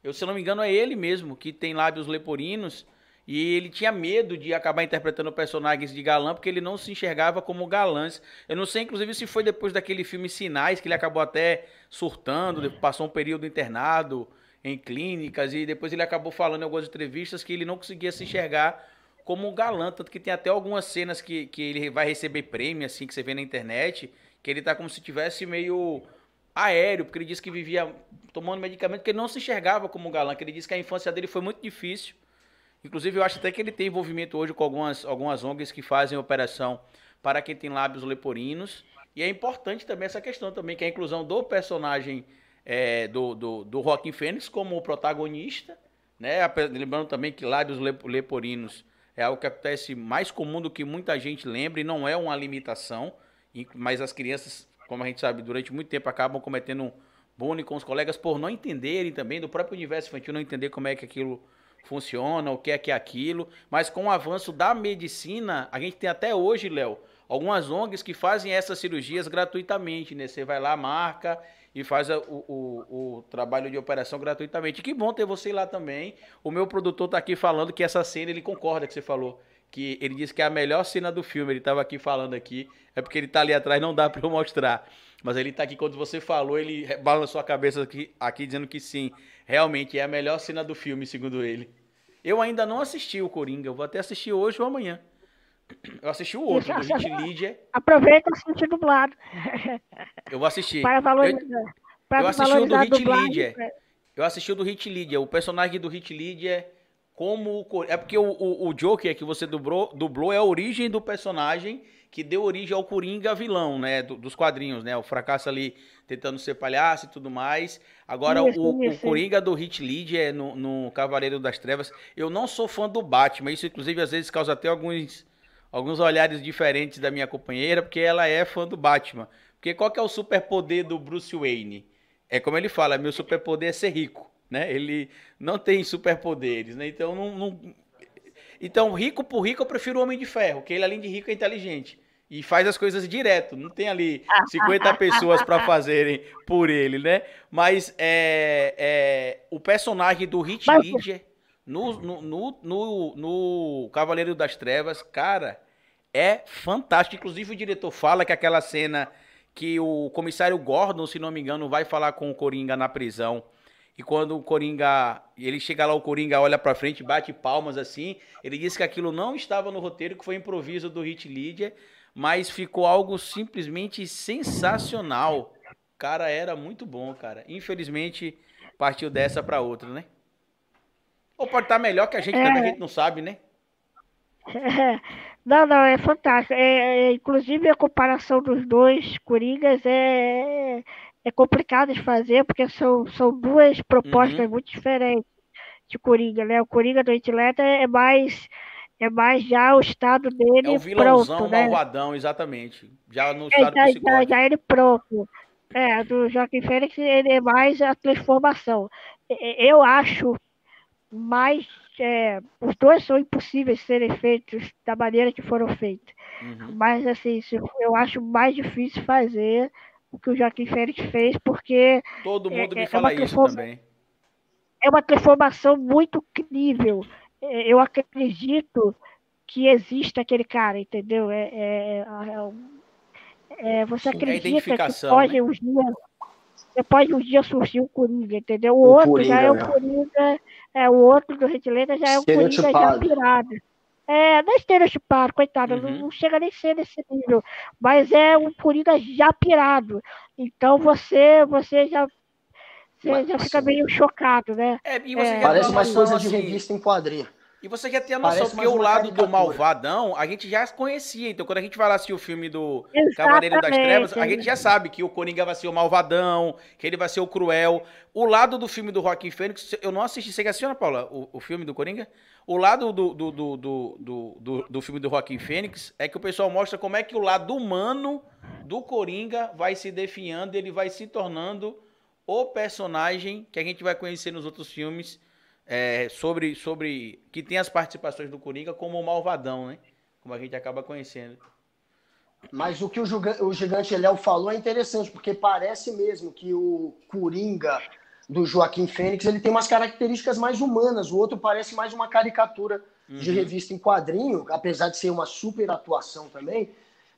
Eu, se eu não me engano, é ele mesmo que tem lábios leporinos. E ele tinha medo de acabar interpretando personagens de galã, porque ele não se enxergava como galãs. Eu não sei, inclusive, se foi depois daquele filme Sinais, que ele acabou até surtando, passou um período internado em clínicas, e depois ele acabou falando em algumas entrevistas que ele não conseguia se enxergar como galã, tanto que tem até algumas cenas que, que ele vai receber prêmio, assim, que você vê na internet, que ele tá como se tivesse meio aéreo, porque ele disse que vivia tomando medicamento, que ele não se enxergava como galã, que ele disse que a infância dele foi muito difícil. Inclusive, eu acho até que ele tem envolvimento hoje com algumas, algumas ONGs que fazem operação para quem tem lábios leporinos. E é importante também essa questão também, que é a inclusão do personagem é, do, do, do Joaquim Fênix como protagonista, né? Lembrando também que lábios leporinos é algo que acontece mais comum do que muita gente lembra e não é uma limitação, mas as crianças, como a gente sabe, durante muito tempo acabam cometendo bullying com os colegas por não entenderem também do próprio universo infantil, não entender como é que aquilo funciona, o que é que é aquilo, mas com o avanço da medicina, a gente tem até hoje, Léo, algumas ONGs que fazem essas cirurgias gratuitamente, né? Você vai lá, marca e faz o, o, o, trabalho de operação gratuitamente. Que bom ter você lá também. O meu produtor está aqui falando que essa cena ele concorda que você falou. Que ele disse que é a melhor cena do filme. Ele estava aqui falando aqui. É porque ele está ali atrás, não dá para eu mostrar. Mas ele está aqui quando você falou, ele balançou a cabeça aqui, aqui dizendo que sim. Realmente é a melhor cena do filme, segundo ele. Eu ainda não assisti o Coringa. Eu vou até assistir hoje ou amanhã. Eu assisti o outro, do Hit Leader. Aproveita e assiste dublado. Eu vou assistir. Para valorizar. Eu, para eu assisti o do Hit Leader. Eu assisti o do Hit Leader. O personagem do Hit Leader como o... É porque o, o, o Joker que você dublou, dublou é a origem do personagem que deu origem ao Coringa vilão, né? Do, dos quadrinhos, né? O fracasso ali tentando ser palhaço e tudo mais. Agora, isso, o, isso. o Coringa do Hit Leader no, no Cavaleiro das Trevas. Eu não sou fã do Batman. Isso, inclusive, às vezes causa até alguns alguns olhares diferentes da minha companheira, porque ela é fã do Batman. Porque qual que é o superpoder do Bruce Wayne? É como ele fala, meu superpoder é ser rico, né? Ele não tem superpoderes, né? Então não, não... Então, rico por rico, eu prefiro o Homem de Ferro, que ele além de rico é inteligente e faz as coisas direto. Não tem ali 50 pessoas para fazerem por ele, né? Mas é, é, o personagem do Hit Ledger no, no, no, no, no Cavaleiro das Trevas, cara, é fantástico. Inclusive, o diretor fala que aquela cena que o comissário Gordon, se não me engano, vai falar com o Coringa na prisão. E quando o Coringa, ele chega lá, o Coringa olha pra frente, bate palmas assim. Ele disse que aquilo não estava no roteiro, que foi improviso do Hit Leader, mas ficou algo simplesmente sensacional. Cara, era muito bom, cara. Infelizmente, partiu dessa para outra, né? Ou pode estar melhor que a gente, é... a gente não sabe, né? Não, não, é fantástico. É, é, inclusive a comparação dos dois Coringas é, é complicado de fazer, porque são, são duas propostas uhum. muito diferentes de Coringa, né? O Coringa do Antileta é mais é mais já o estado dele é o vilãozão, pronto, né? malvadão, exatamente. Já no é, estado é, já, já, já, ele pronto. É, do Joaquim Fênix ele é mais a transformação. Eu acho mas é, os dois são impossíveis de serem feitos da maneira que foram feitos. Uhum. Mas assim, eu acho mais difícil fazer o que o Joaquim Félix fez, porque. Todo mundo é, me é fala isso também. É uma transformação muito incrível. É, eu acredito que existe aquele cara, entendeu? É, é, é, é você Sim, acredita que pode né? uns dias depois de um dia surgir o Coringa, entendeu? O, o outro Coringa, já é o né? Coringa, é, o outro do Retileta já é o Coringa já pirado. É, não é estereotipado, coitado, uhum. não, não, chega nem ser nesse nível, mas é um Coringa já pirado. Então você, você já, você mas, já fica meio chocado, né? É, é, Parece mais coisa de assim, revista em quadrinho. E você já tem a noção, porque o lado do malvadão a gente já conhecia. Então, quando a gente vai lá assistir o filme do Exatamente. Cavaleiro das Trevas, a gente já sabe que o Coringa vai ser o malvadão, que ele vai ser o cruel. O lado do filme do Joaquim Fênix, eu não assisti. Você assistiu, Ana Paula, o, o filme do Coringa? O lado do, do, do, do, do, do filme do Joaquim Fênix é que o pessoal mostra como é que o lado humano do Coringa vai se definhando, ele vai se tornando o personagem que a gente vai conhecer nos outros filmes é, sobre, sobre que tem as participações do Coringa como o malvadão, né? Como a gente acaba conhecendo. Mas o que o, gigante Léo falou é interessante, porque parece mesmo que o Coringa do Joaquim Fênix ele tem umas características mais humanas. O outro parece mais uma caricatura uhum. de revista em quadrinho, apesar de ser uma super atuação também.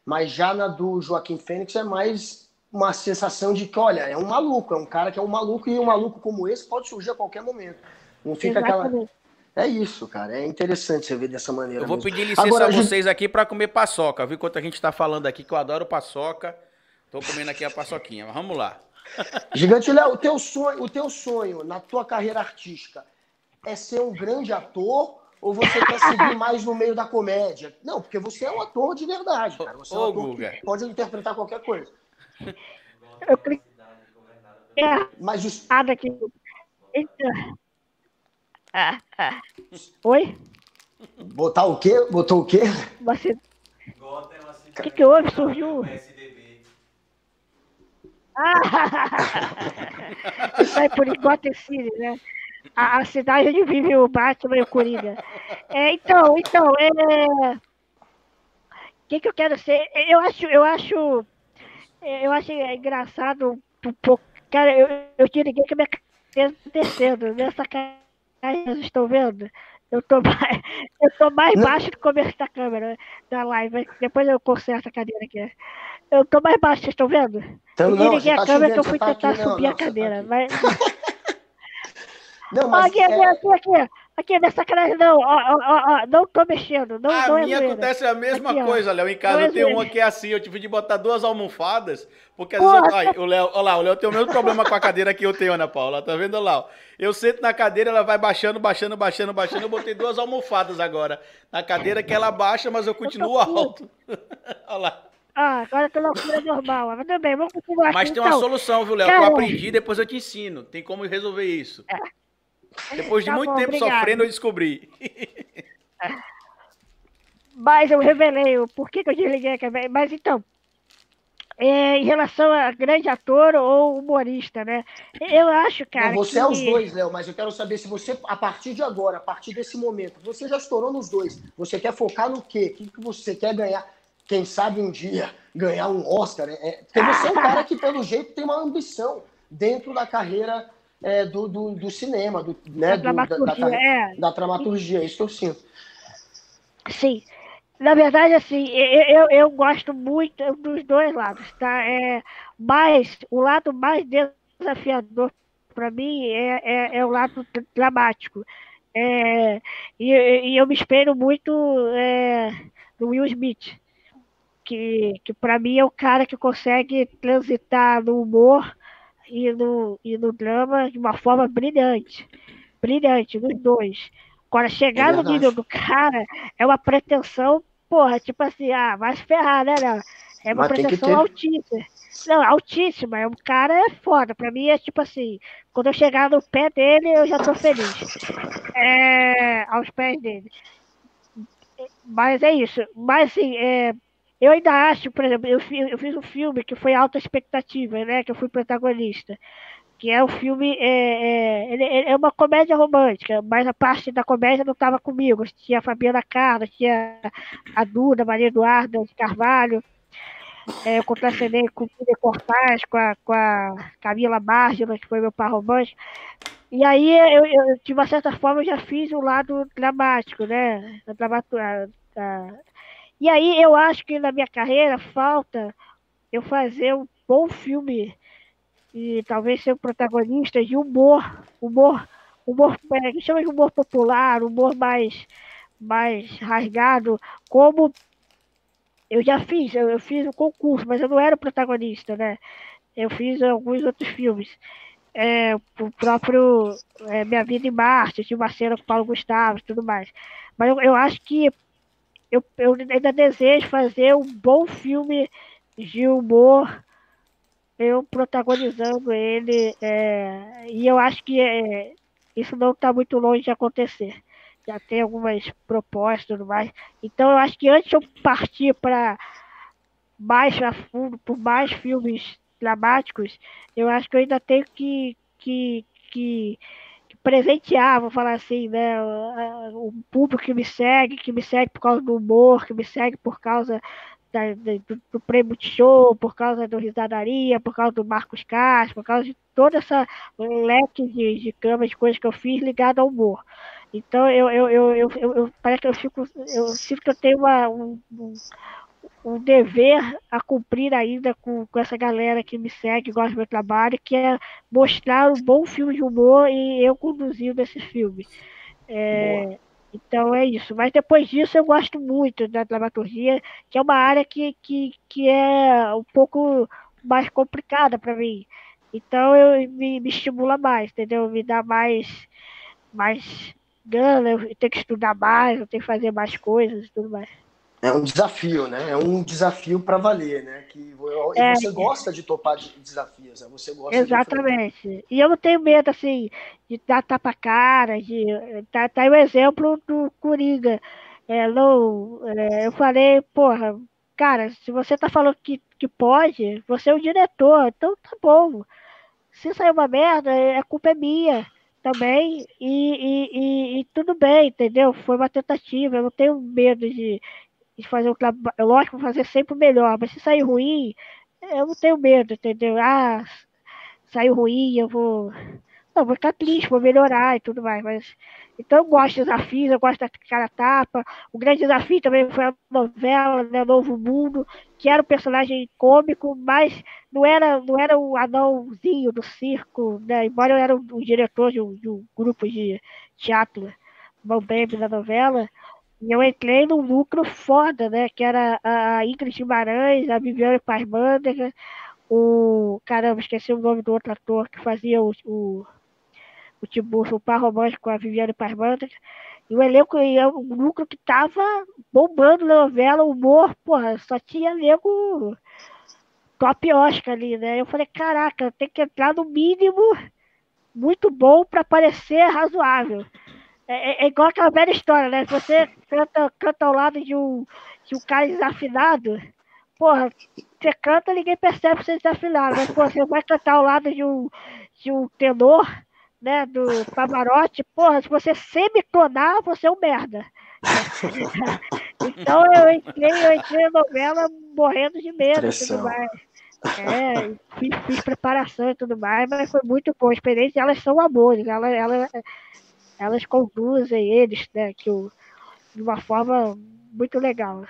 Mas já na do Joaquim Fênix é mais uma sensação de que, olha, é um maluco, é um cara que é um maluco e um maluco como esse pode surgir a qualquer momento. Não fica aquela, É isso, cara. É interessante você ver dessa maneira. Eu vou mesmo. pedir licença Agora, a vocês gente... aqui para comer paçoca. Viu quanto a gente está falando aqui, que eu adoro paçoca. Tô comendo aqui a paçoquinha, mas vamos lá. Gigante Léo, o teu sonho, o teu sonho na tua carreira artística é ser um grande ator ou você quer seguir mais no meio da comédia? Não, porque você é um ator de verdade, cara. Você é um ator que pode interpretar qualquer coisa. Eu cliquei. Mas os... Ah, ah. Oi? Botar o quê? Botou o quê? Você... O que, que houve? Surgiu. Ah! Isso aí por Gotham City, né? A, a, cidade onde vive o Batman e o Coringa. É, então, então, é. O que, que eu quero ser? Eu acho, eu acho. Eu acho engraçado um pouco. Cara, eu, eu te liguei que a minha cabeça descendo. Nessa cara, vocês estão vendo? Eu tô mais, eu tô mais baixo do começo da câmera da live. Depois eu conserto a cadeira aqui. Eu tô mais baixo, vocês estão vendo? Então, não, liguei a tá câmera que eu fui tá tentar aqui, subir não, a cadeira. Tá mas... Não, mas aqui, é... aqui, aqui, aqui, nessa sacanagem não, ó, ó, ó, não tô mexendo, não A minha é acontece a mesma aqui, coisa, Léo, em casa eu tenho uma que é assim, eu tive de botar duas almofadas, porque às vezes, eu, ai, o Léo, olha lá, o Léo tem o mesmo problema com a cadeira que eu tenho, Ana Paula, tá vendo lá? Eu sento na cadeira, ela vai baixando, baixando, baixando, baixando, eu botei duas almofadas agora na cadeira que ela baixa, mas eu continuo alto. olha lá. Ah, agora que loucura normal. Mas também, vamos continuar Mas tem uma então. solução, viu, Léo? Que eu aprendi, depois eu te ensino. Tem como resolver isso. É. Depois de tá muito bom, tempo obrigado. sofrendo, eu descobri. Mas eu revelei o porquê que eu desliguei a Mas então, é, em relação a grande ator ou humorista, né? Eu acho, cara. Não, você que... é os dois, Léo, mas eu quero saber se você, a partir de agora, a partir desse momento, você já estourou nos dois. Você quer focar no quê? O que, que você quer ganhar? Quem sabe um dia ganhar um Oscar? Né? É, porque você é um cara que, pelo jeito, tem uma ambição dentro da carreira é, do, do, do, cinema, do, né, da, dramaturgia, da, da, é. da dramaturgia, é isso que eu sinto. Sim. Na verdade, assim, eu, eu gosto muito dos dois lados, tá? É, mas o lado mais desafiador para mim é, é, é, o lado dramático. É, e, e, eu me espelho muito é, no Will Smith, que, que para mim é o cara que consegue transitar no humor e no, e no drama de uma forma brilhante. Brilhante, nos dois. Agora, chegar é no nível do cara é uma pretensão, porra, tipo assim, ah, vai se ferrar, né, né? É uma Mas pretensão altíssima. Não, altíssima. É um cara é foda. Pra mim é tipo assim, quando eu chegar no pé dele, eu já tô feliz. É, aos pés dele. Mas é isso. Mas assim, é, eu ainda acho, por exemplo, eu fiz, eu fiz um filme que foi alta expectativa, né? Que eu fui protagonista. Que é um filme, é, é, é uma comédia romântica, mas a parte da comédia não estava comigo. Tinha a Fabiana Carlos, tinha a Duda, Maria Eduarda de Carvalho. É, eu contracenei com o Peter Cortaz, com a, com a Camila Márgila, que foi meu par romântico. E aí, eu, eu, de uma certa forma, eu já fiz o lado dramático, né? A, a, e aí eu acho que na minha carreira falta eu fazer um bom filme e talvez ser o protagonista de humor, humor, humor, é, que chama de humor popular, humor mais, mais rasgado, como eu já fiz, eu, eu fiz o um concurso, mas eu não era o protagonista, né? Eu fiz alguns outros filmes. É, o próprio é, Minha Vida em Marte, de cena com Paulo Gustavo e tudo mais. Mas eu, eu acho que eu, eu ainda desejo fazer um bom filme de humor, eu protagonizando ele, é, e eu acho que é, isso não está muito longe de acontecer. Já tem algumas propostas e tudo mais. Então eu acho que antes de eu partir para mais a fundo, por mais filmes dramáticos, eu acho que eu ainda tenho que, que, que presentear, vou falar assim, né? O, público que me segue, que me segue por causa do humor, que me segue por causa da, do, do prêmio de show, por causa do Risadaria, por causa do Marcos Castro, por causa de toda essa leque de, de camas, de coisas que eu fiz ligado ao humor. Então eu, eu, eu, eu, parece que eu fico, eu sinto que eu tenho uma, um, um dever a cumprir ainda com, com essa galera que me segue, gosta do meu trabalho, que é mostrar um bom filme de humor e eu conduzindo esse filme. É, então é isso. Mas depois disso eu gosto muito da dramaturgia, que é uma área que, que, que é um pouco mais complicada para mim. Então eu me, me estimula mais, entendeu? Me dá mais, mais gana, eu tenho que estudar mais, eu tenho que fazer mais coisas e tudo mais. É um desafio, né? É um desafio para valer, né? Que é, você gosta de topar de desafios, né? Você gosta Exatamente. E eu não tenho medo, assim, de dar tapa-cara, de... Tá, tá aí o exemplo do Coringa. É, não, é, eu falei, porra, cara, se você tá falando que, que pode, você é o diretor, então tá bom. Se sair uma merda, é, a culpa é minha também, e, e, e, e, tudo bem, entendeu? Foi uma tentativa, eu não tenho medo de, de fazer um trabalho, lógico, fazer sempre o melhor, mas se sair ruim, eu não tenho medo, entendeu? Ah, saiu ruim, eu vou. Não, vou ficar triste, vou melhorar e tudo mais, mas. Então eu gosto de desafios, eu gosto da cara tapa. O grande desafio também foi a novela, né, Novo Mundo, que era um personagem cômico, mas não era, não era o anãozinho do circo, né? Embora eu era o, o diretor de um, de um, grupo de teatro, Mambembe da novela, e eu entrei num lucro foda, né? Que era a Ingrid Guimarães, a Viviane Parmândega, o. Caramba, esqueci o nome do outro ator que fazia o, o, o Tiburcio, o par romântico com a Viviane Parmândega. E o elenco, é um lucro que tava bombando na novela, humor, porra, só tinha nego top Oscar ali, né? Eu falei, caraca, tem que entrar no mínimo muito bom para parecer razoável. É, é, igual aquela velha história, né? Se você canta, canta ao lado de um, de um cara desafinado, porra, você canta ninguém percebe você desafinado, mas porra, você vai cantar ao lado de um, de um tenor, né? Do Pavarotti, porra, se você semitonar, você é um merda. então eu entrei, eu entrei na novela morrendo de medo e tudo mais. É, fiz, fiz, preparação e tudo mais, mas foi muito bom. A experiência, elas são amores, ela, ela, elas conduzem eles, né, que o, de uma forma muito legal.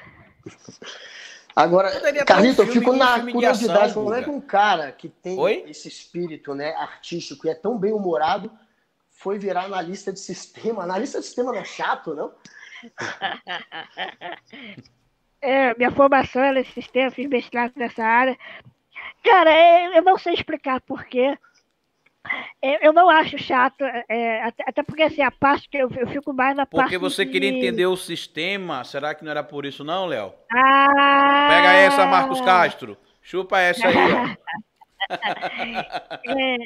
Agora, Carlito, um eu fico na curiosidade, como é que um cara que tem Oi? esse espírito né, artístico e é tão bem humorado foi virar analista de sistema? Analista de sistema não é chato, não? É, minha formação é nesse sistema, fiz mestrado nessa área. Cara, eu não sei explicar porquê. Eu não acho chato, é, até porque assim, a parte que eu, eu fico mais na porque parte. Porque você de... queria entender o sistema, será que não era por isso, não, Léo? Ah... Pega essa, Marcos Castro. Chupa essa aí, é...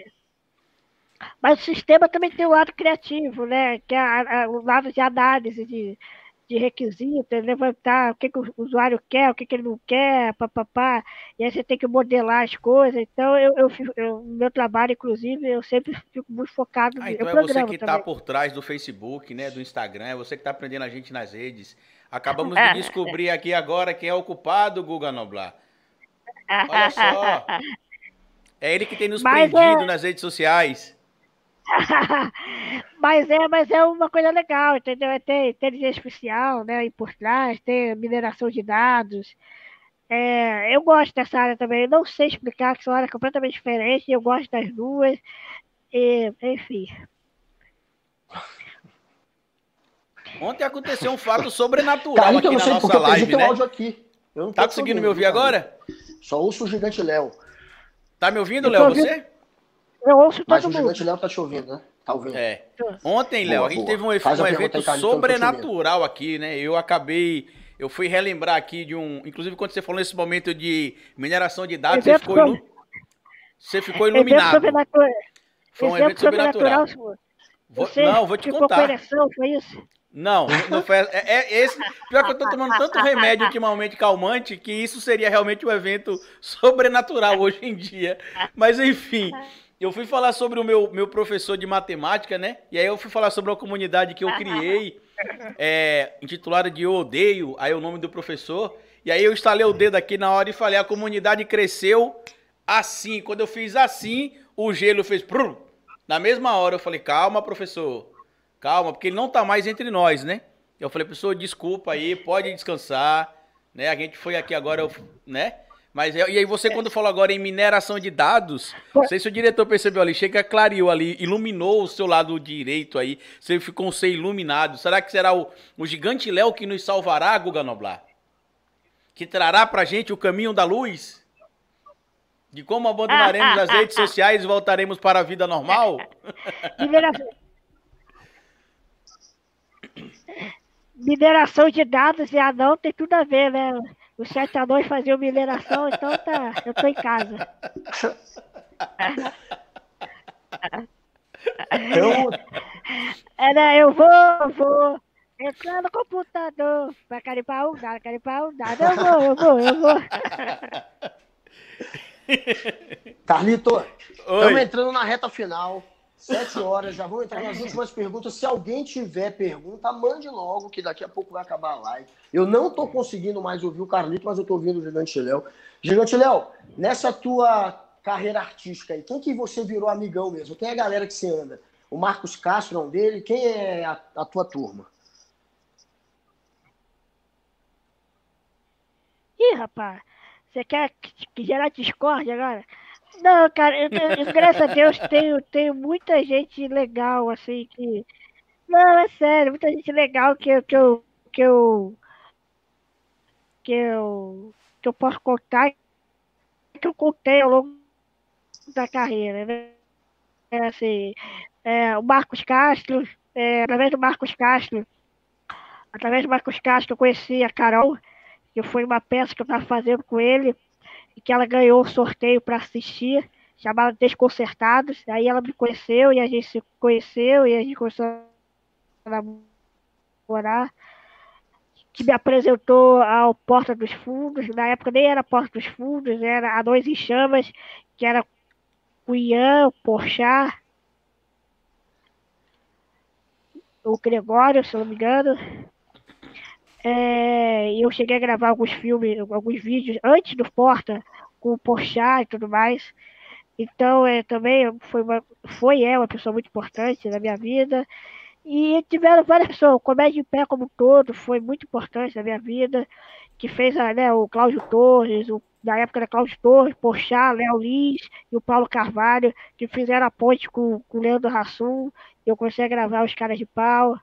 Mas o sistema também tem o lado criativo, né? Que é a, a, o lado de análise, de, de requisito, levantar o que, que o usuário quer, o que, que ele não quer, papapá, e aí você tem que modelar as coisas. Então, eu, eu, eu meu trabalho, inclusive, eu sempre fico muito focado ah, então é você que está por trás do Facebook, né, do Instagram, é você que está aprendendo a gente nas redes. Acabamos de descobrir aqui agora quem é o culpado, Guga Noblar. Olha só. É ele que tem nos Mas prendido é... nas redes sociais. mas é, mas é uma coisa legal, entendeu? É ter inteligência artificial, né? E por trás, ter mineração de dados. É, eu gosto dessa área também. Eu não sei explicar, que são áreas completamente diferentes. Eu gosto das duas. E, enfim. Ontem aconteceu um fato sobrenatural aqui na nossa live, né? áudio aqui. tá conseguindo me ouvir agora? Só ouço o gigante Léo. Tá me ouvindo, Léo, você? Eu ouço todo Mas mundo. o gigante Léo tá te ouvindo, né? Tá ouvindo. É. Ontem, Léo, a gente boa. teve um, um evento sobrenatural aqui, né? Eu acabei. Eu fui relembrar aqui de um. Inclusive, quando você falou nesse momento de mineração de dados, você ficou, ilu... você ficou iluminado. Foi um evento sobrenatural. Vou... Não, vou te contar. Ereção, foi isso? Não, não foi. É, é, esse. Pior que eu tô tomando tanto remédio ultimamente calmante que isso seria realmente um evento sobrenatural hoje em dia. Mas enfim, eu fui falar sobre o meu, meu professor de matemática, né? E aí eu fui falar sobre a comunidade que eu criei, é, intitulada de Eu Odeio, aí o nome do professor. E aí eu instalei o dedo aqui na hora e falei, a comunidade cresceu assim. Quando eu fiz assim, o gelo fez... Na mesma hora eu falei, calma, professor, calma, porque ele não tá mais entre nós, né? Eu falei, professor, desculpa aí, pode descansar, né? A gente foi aqui agora, né? Mas e aí você quando falou agora em mineração de dados, não sei se o diretor percebeu ali, chega clareou ali, iluminou o seu lado direito aí, você ficou ser iluminado. Será que será o, o gigante Léo que nos salvará, Guga Noblar? Que trará pra gente o caminho da luz? De como abandonaremos as redes sociais e voltaremos para a vida normal? Mineração. Mineração de dados e anão tem tudo a ver, né? Os sete anões faziam mineração, então tá, eu tô em casa. Eu... Era, eu vou, vou entrar no computador pra carimpar um dado, carimpar um dado. Eu vou, eu vou, eu vou. Carlito, estamos entrando na reta final. Sete horas, já vou entrar nas últimas perguntas. Se alguém tiver pergunta, mande logo, que daqui a pouco vai acabar a live. Eu não estou conseguindo mais ouvir o Carlito, mas eu estou ouvindo o Gigante Léo. Gigante Léo, nessa tua carreira artística aí, quem que você virou amigão mesmo? Quem é a galera que você anda? O Marcos Castro é um dele? Quem é a, a tua turma? Ih, rapaz, você quer que gerar discórdia agora? Não, cara, eu, eu, graças a Deus tenho, tenho muita gente legal, assim, que. Não, é sério, muita gente legal que, que eu. que eu. que eu. que eu posso contar que eu contei ao longo da carreira, né? É assim, é, o Marcos Castro, é, através do Marcos Castro, através do Marcos Castro eu conheci a Carol, que foi uma peça que eu estava fazendo com ele que ela ganhou o sorteio para assistir, chamada Desconcertados. Aí ela me conheceu e a gente se conheceu e a gente começou a namorar. Que me apresentou ao Porta dos Fundos. Na época nem era Porta dos Fundos, era a Dois em Chamas, que era o Ian, o Porchat, o Gregório, se não me engano. É, eu cheguei a gravar alguns filmes, alguns vídeos antes do Porta, com o Porchat e tudo mais. Então, é, também foi, uma, foi é uma pessoa muito importante na minha vida. E tiveram várias pessoas, o Comédia em Pé como um todo foi muito importante na minha vida, que fez né, o Cláudio Torres, o, na época era Cláudio Torres, Porchat, Léo Lins e o Paulo Carvalho, que fizeram a ponte com, com o Leandro Rassum, eu comecei a gravar os caras de pau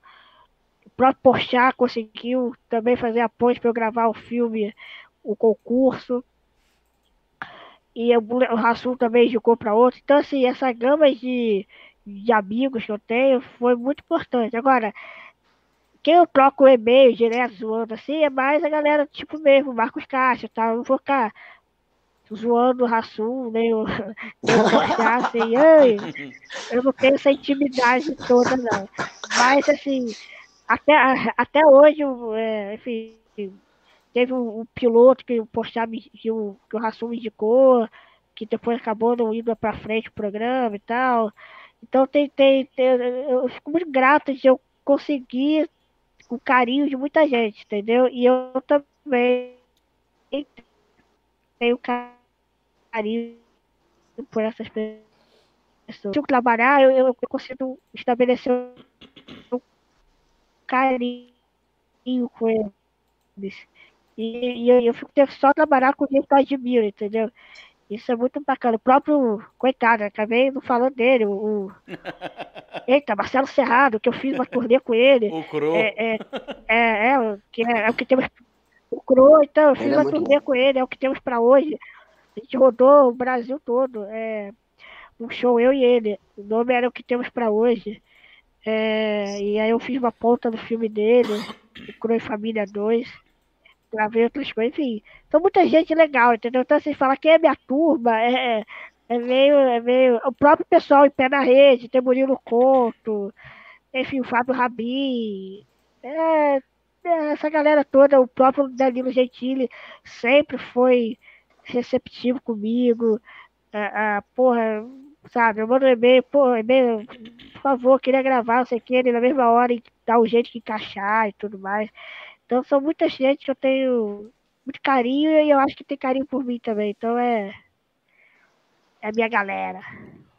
próprio Porchat conseguiu também fazer a ponte para eu gravar o filme, o concurso. E o, o Rasul também indicou para outro. Então, assim, essa gama de, de amigos que eu tenho foi muito importante. Agora, quem eu troco o e-mail direto zoando assim é mais a galera, tipo mesmo, Marcos Caixa, tá? Eu não vou ficar zoando o Rasul, nem o, nem o assim, eu não tenho essa intimidade toda, não. Mas, assim, até, até hoje, é, enfim, teve um, um, piloto que o Porchat que o, que o Rassum indicou, que depois acabou não indo para frente o programa e tal. Então tem, tem, tem, eu fico muito grato de eu conseguir o carinho de muita gente, entendeu? E eu também tenho carinho por essas pessoas. Se eu trabalhar, eu, eu consigo estabelecer um carinho com eles. E, e eu, eu fico só trabalhar com gente que eu admiro, entendeu? Isso é muito bacana. O próprio, coitado, acabei não falando dele, o. Eita, Marcelo Serrado, que eu fiz uma turnê com ele. O Cro. É, é, é, é, que é, é o que temos. O Cro, então, eu fiz ele é uma é turnê bom. com ele, é o que temos para hoje. A gente rodou o Brasil todo. É, um show, eu e ele. O nome era o que temos para hoje. É, e aí eu fiz uma ponta do filme dele, o Croy Família 2, gravei outras coisas, enfim. Então muita gente legal, entendeu? Então assim, falar quem é minha turma, é, é meio, é meio. O próprio pessoal em pé na rede, tem Murilo Conto, enfim, o Fábio Rabi. É, é, essa galera toda, o próprio Danilo Gentili sempre foi receptivo comigo. A, a porra, sabe? Eu mando um e-mail, pô, e-mail, por favor, queria gravar, não sei o que, ele na mesma hora e o jeito de encaixar e tudo mais. Então são muita gente que eu tenho muito carinho e eu acho que tem carinho por mim também. Então é. É a minha galera.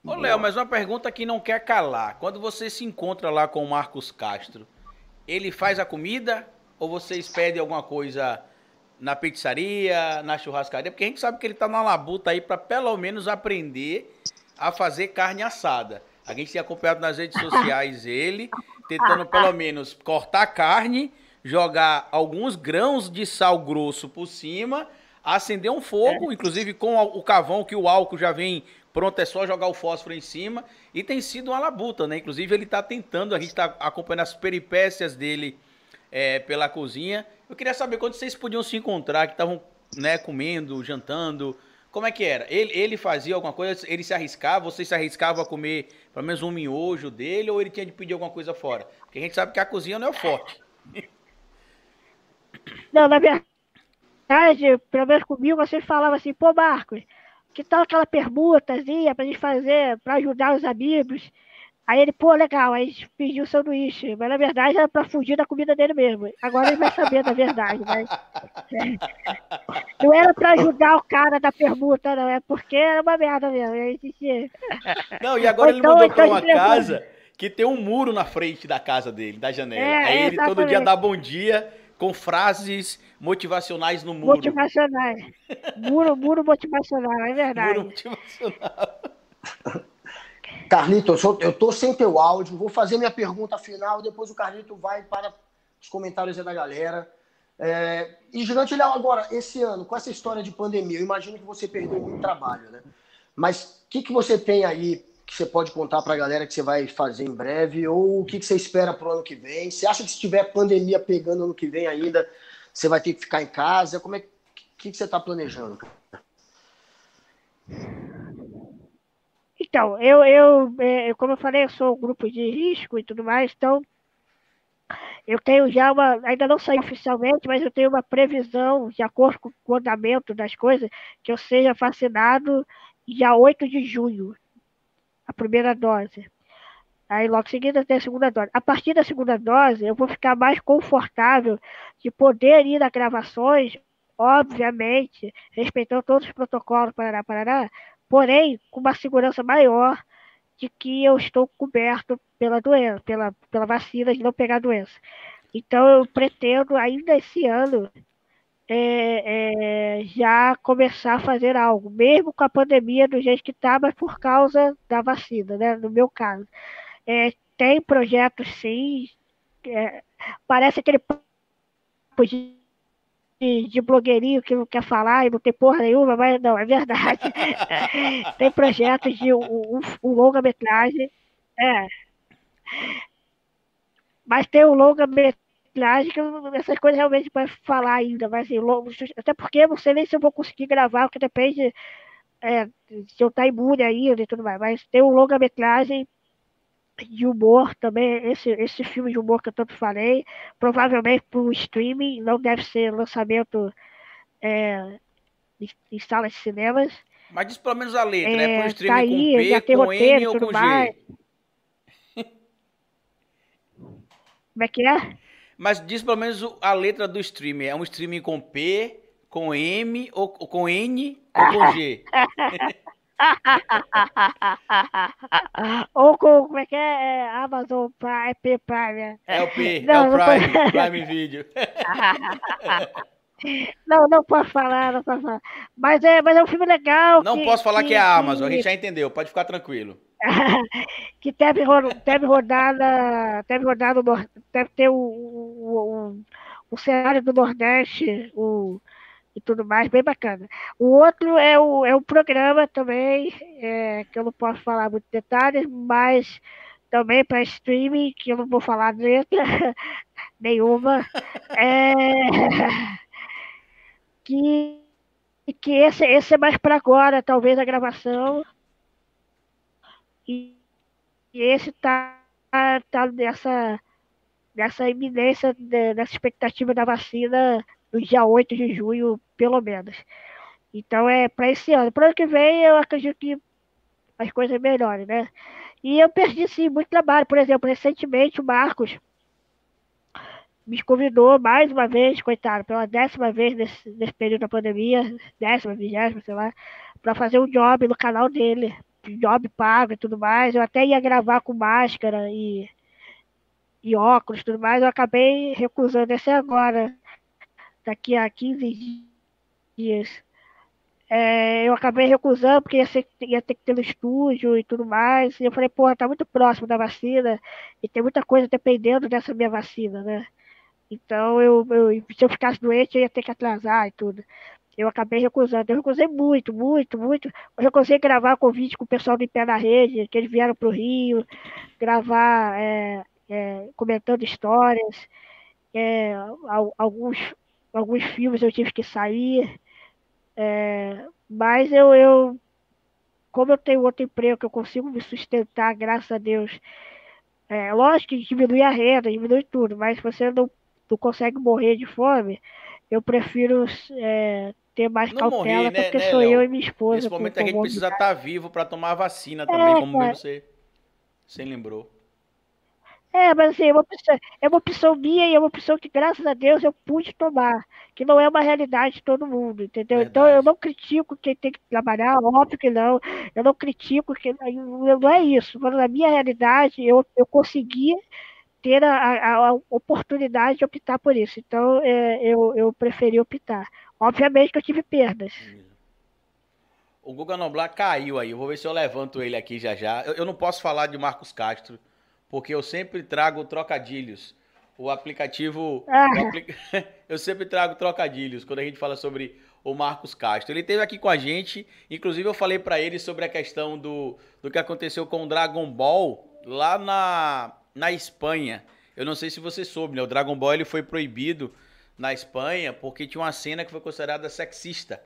Ô, Léo, mas uma pergunta que não quer calar. Quando você se encontra lá com o Marcos Castro, ele faz a comida ou vocês pedem alguma coisa na pizzaria, na churrascaria, porque a gente sabe que ele tá na labuta aí para pelo menos aprender a fazer carne assada. A gente tem acompanhado nas redes sociais ele tentando pelo menos cortar carne, jogar alguns grãos de sal grosso por cima, acender um fogo, é. inclusive com o cavão que o álcool já vem pronto, é só jogar o fósforo em cima. E tem sido uma labuta, né? Inclusive ele está tentando, a gente está acompanhando as peripécias dele é, pela cozinha. Eu queria saber quando vocês podiam se encontrar, que estavam né, comendo, jantando. Como é que era? Ele, ele fazia alguma coisa, ele se arriscava, vocês se arriscavam a comer pelo menos um miojo dele, ou ele tinha de pedir alguma coisa fora? Porque a gente sabe que a cozinha não é o forte. Não, na verdade, pelo menos comigo, você falava assim, pô, Marcos, que tal aquela permutazinha pra gente fazer, pra ajudar os amigos? Aí ele, pô, legal, aí pediu o sanduíche, mas na verdade era pra fugir da comida dele mesmo. Agora ele vai saber da verdade, mas. Não era pra ajudar o cara da permuta, não, é porque era uma merda mesmo. Não, e agora então, ele mudou pra uma casa que tem um muro na frente da casa dele, da janela. É, aí ele exatamente. todo dia dá bom dia com frases motivacionais no muro. Motivacionais. Muro, muro motivacional, é verdade. Muro motivacional. Carlito, eu estou sem teu áudio, vou fazer minha pergunta final, depois o Carlito vai para os comentários da galera. É, e Gigante agora, esse ano, com essa história de pandemia, eu imagino que você perdeu muito trabalho, né? Mas o que, que você tem aí que você pode contar para a galera que você vai fazer em breve? Ou o que, que você espera para o ano que vem? Você acha que se tiver pandemia pegando ano que vem ainda, você vai ter que ficar em casa? Como é que, que, que você está planejando? Então, eu, eu, é, como eu falei, eu sou um grupo de risco e tudo mais, então eu tenho já uma, ainda não saiu oficialmente, mas eu tenho uma previsão, de acordo com o andamento das coisas, que eu seja vacinado dia 8 de junho, a primeira dose. Aí logo em seguida tem a segunda dose. A partir da segunda dose, eu vou ficar mais confortável de poder ir a gravações, obviamente, respeitando todos os protocolos, parará, parará, porém com uma segurança maior de que eu estou coberto pela doença, pela, pela vacina de não pegar a doença. Então eu pretendo ainda esse ano é, é, já começar a fazer algo, mesmo com a pandemia do jeito que está, mas por causa da vacina, né? No meu caso. É, tem projetos sim. É, parece aquele de, de blogueirinho que não quer falar e não tem porra nenhuma, mas não, é verdade. tem projetos de um, um longa-metragem. É. Mas tem um longa-metragem que essas coisas realmente vai falar ainda, mas assim, longo, até porque eu não sei nem se eu vou conseguir gravar, porque depende é, se eu tá imune ainda e tudo mais. Mas tem um longa-metragem de humor também, esse, esse filme de humor que eu tanto falei, provavelmente para o streaming, não deve ser lançamento é, em, salas de cinemas. Mas diz pelo menos a letra, né? é, né? Para o streaming tá aí, com P, já tem com roteiro, N ou com mais. G? Como é que é? Mas diz pelo menos a letra do streaming. É um streaming com P, com M, ou com N ou com G? Ou com, como é que é? é Amazon Prime, P Prime. É o P, não, é o Prime. Prime Video. Não, não posso falar, não posso falar. Mas é, mas é um filme legal. Não que, posso falar que, que é a Amazon, que... a gente já entendeu, pode ficar tranquilo. que deve, deve rodar na, deve rodar no deve ter o, o, o, o cenário do Nordeste, o e tudo mais, bem bacana. O outro é o, é o programa também, é, que eu não posso falar muitos detalhes, mas também para streaming, que eu não vou falar letra nenhuma. É, que, que esse, esse é mais para agora, talvez a gravação. E, e esse tá, tá nessa, nessa iminência, nessa expectativa da vacina no dia 8 de junho, pelo menos. Então é para esse ano. Para ano que vem, eu acredito que as coisas melhorem, né? E eu perdi sim muito trabalho. Por exemplo, recentemente o Marcos me convidou mais uma vez, coitado, pela décima vez nesse, nesse período da pandemia, décima, vigésima, sei lá, para fazer um job no canal dele, job pago e tudo mais. Eu até ia gravar com máscara e, e óculos e tudo mais, eu acabei recusando esse agora daqui a 15 dias. É, eu acabei recusando porque ia, ser, ia, ter que ter no estúdio e tudo mais. E eu falei, porra, tá muito próximo da vacina e tem muita coisa dependendo dessa minha vacina, né? Então, eu, eu, se eu ficasse doente, eu ia ter que atrasar e tudo. Eu acabei recusando. Eu recusei muito, muito, muito. Eu recusei gravar convite com o pessoal do Pé na Rede, que eles vieram para o Rio, gravar é, é, comentando histórias. É, alguns, alguns filmes eu tive que sair. É, mas eu, eu, como eu tenho outro emprego que eu consigo me sustentar, graças a Deus. É, lógico que diminui a renda, diminui tudo, mas se você não, não consegue morrer de fome, eu prefiro é, ter mais não cautela, morrer, né, porque né, sou Léo? eu e minha esposa. Nesse momento a gente precisa estar tá vivo para tomar a vacina também, é, como é. você, você lembrou. É, mas assim, é uma, opção, é uma opção minha e é uma opção que, graças a Deus, eu pude tomar, que não é uma realidade de todo mundo, entendeu? Verdade. Então eu não critico quem tem que trabalhar, óbvio que não, eu não critico, que não é isso, mas na minha realidade eu, eu consegui ter a, a, a oportunidade de optar por isso, então é, eu, eu preferi optar. Obviamente que eu tive perdas. O Guga Noblar caiu aí, eu vou ver se eu levanto ele aqui já já. Eu, eu não posso falar de Marcos Castro, porque eu sempre trago trocadilhos. O aplicativo. Ah. O apli... eu sempre trago trocadilhos quando a gente fala sobre o Marcos Castro. Ele esteve aqui com a gente, inclusive eu falei para ele sobre a questão do, do que aconteceu com o Dragon Ball lá na, na Espanha. Eu não sei se você soube, né? O Dragon Ball ele foi proibido na Espanha porque tinha uma cena que foi considerada sexista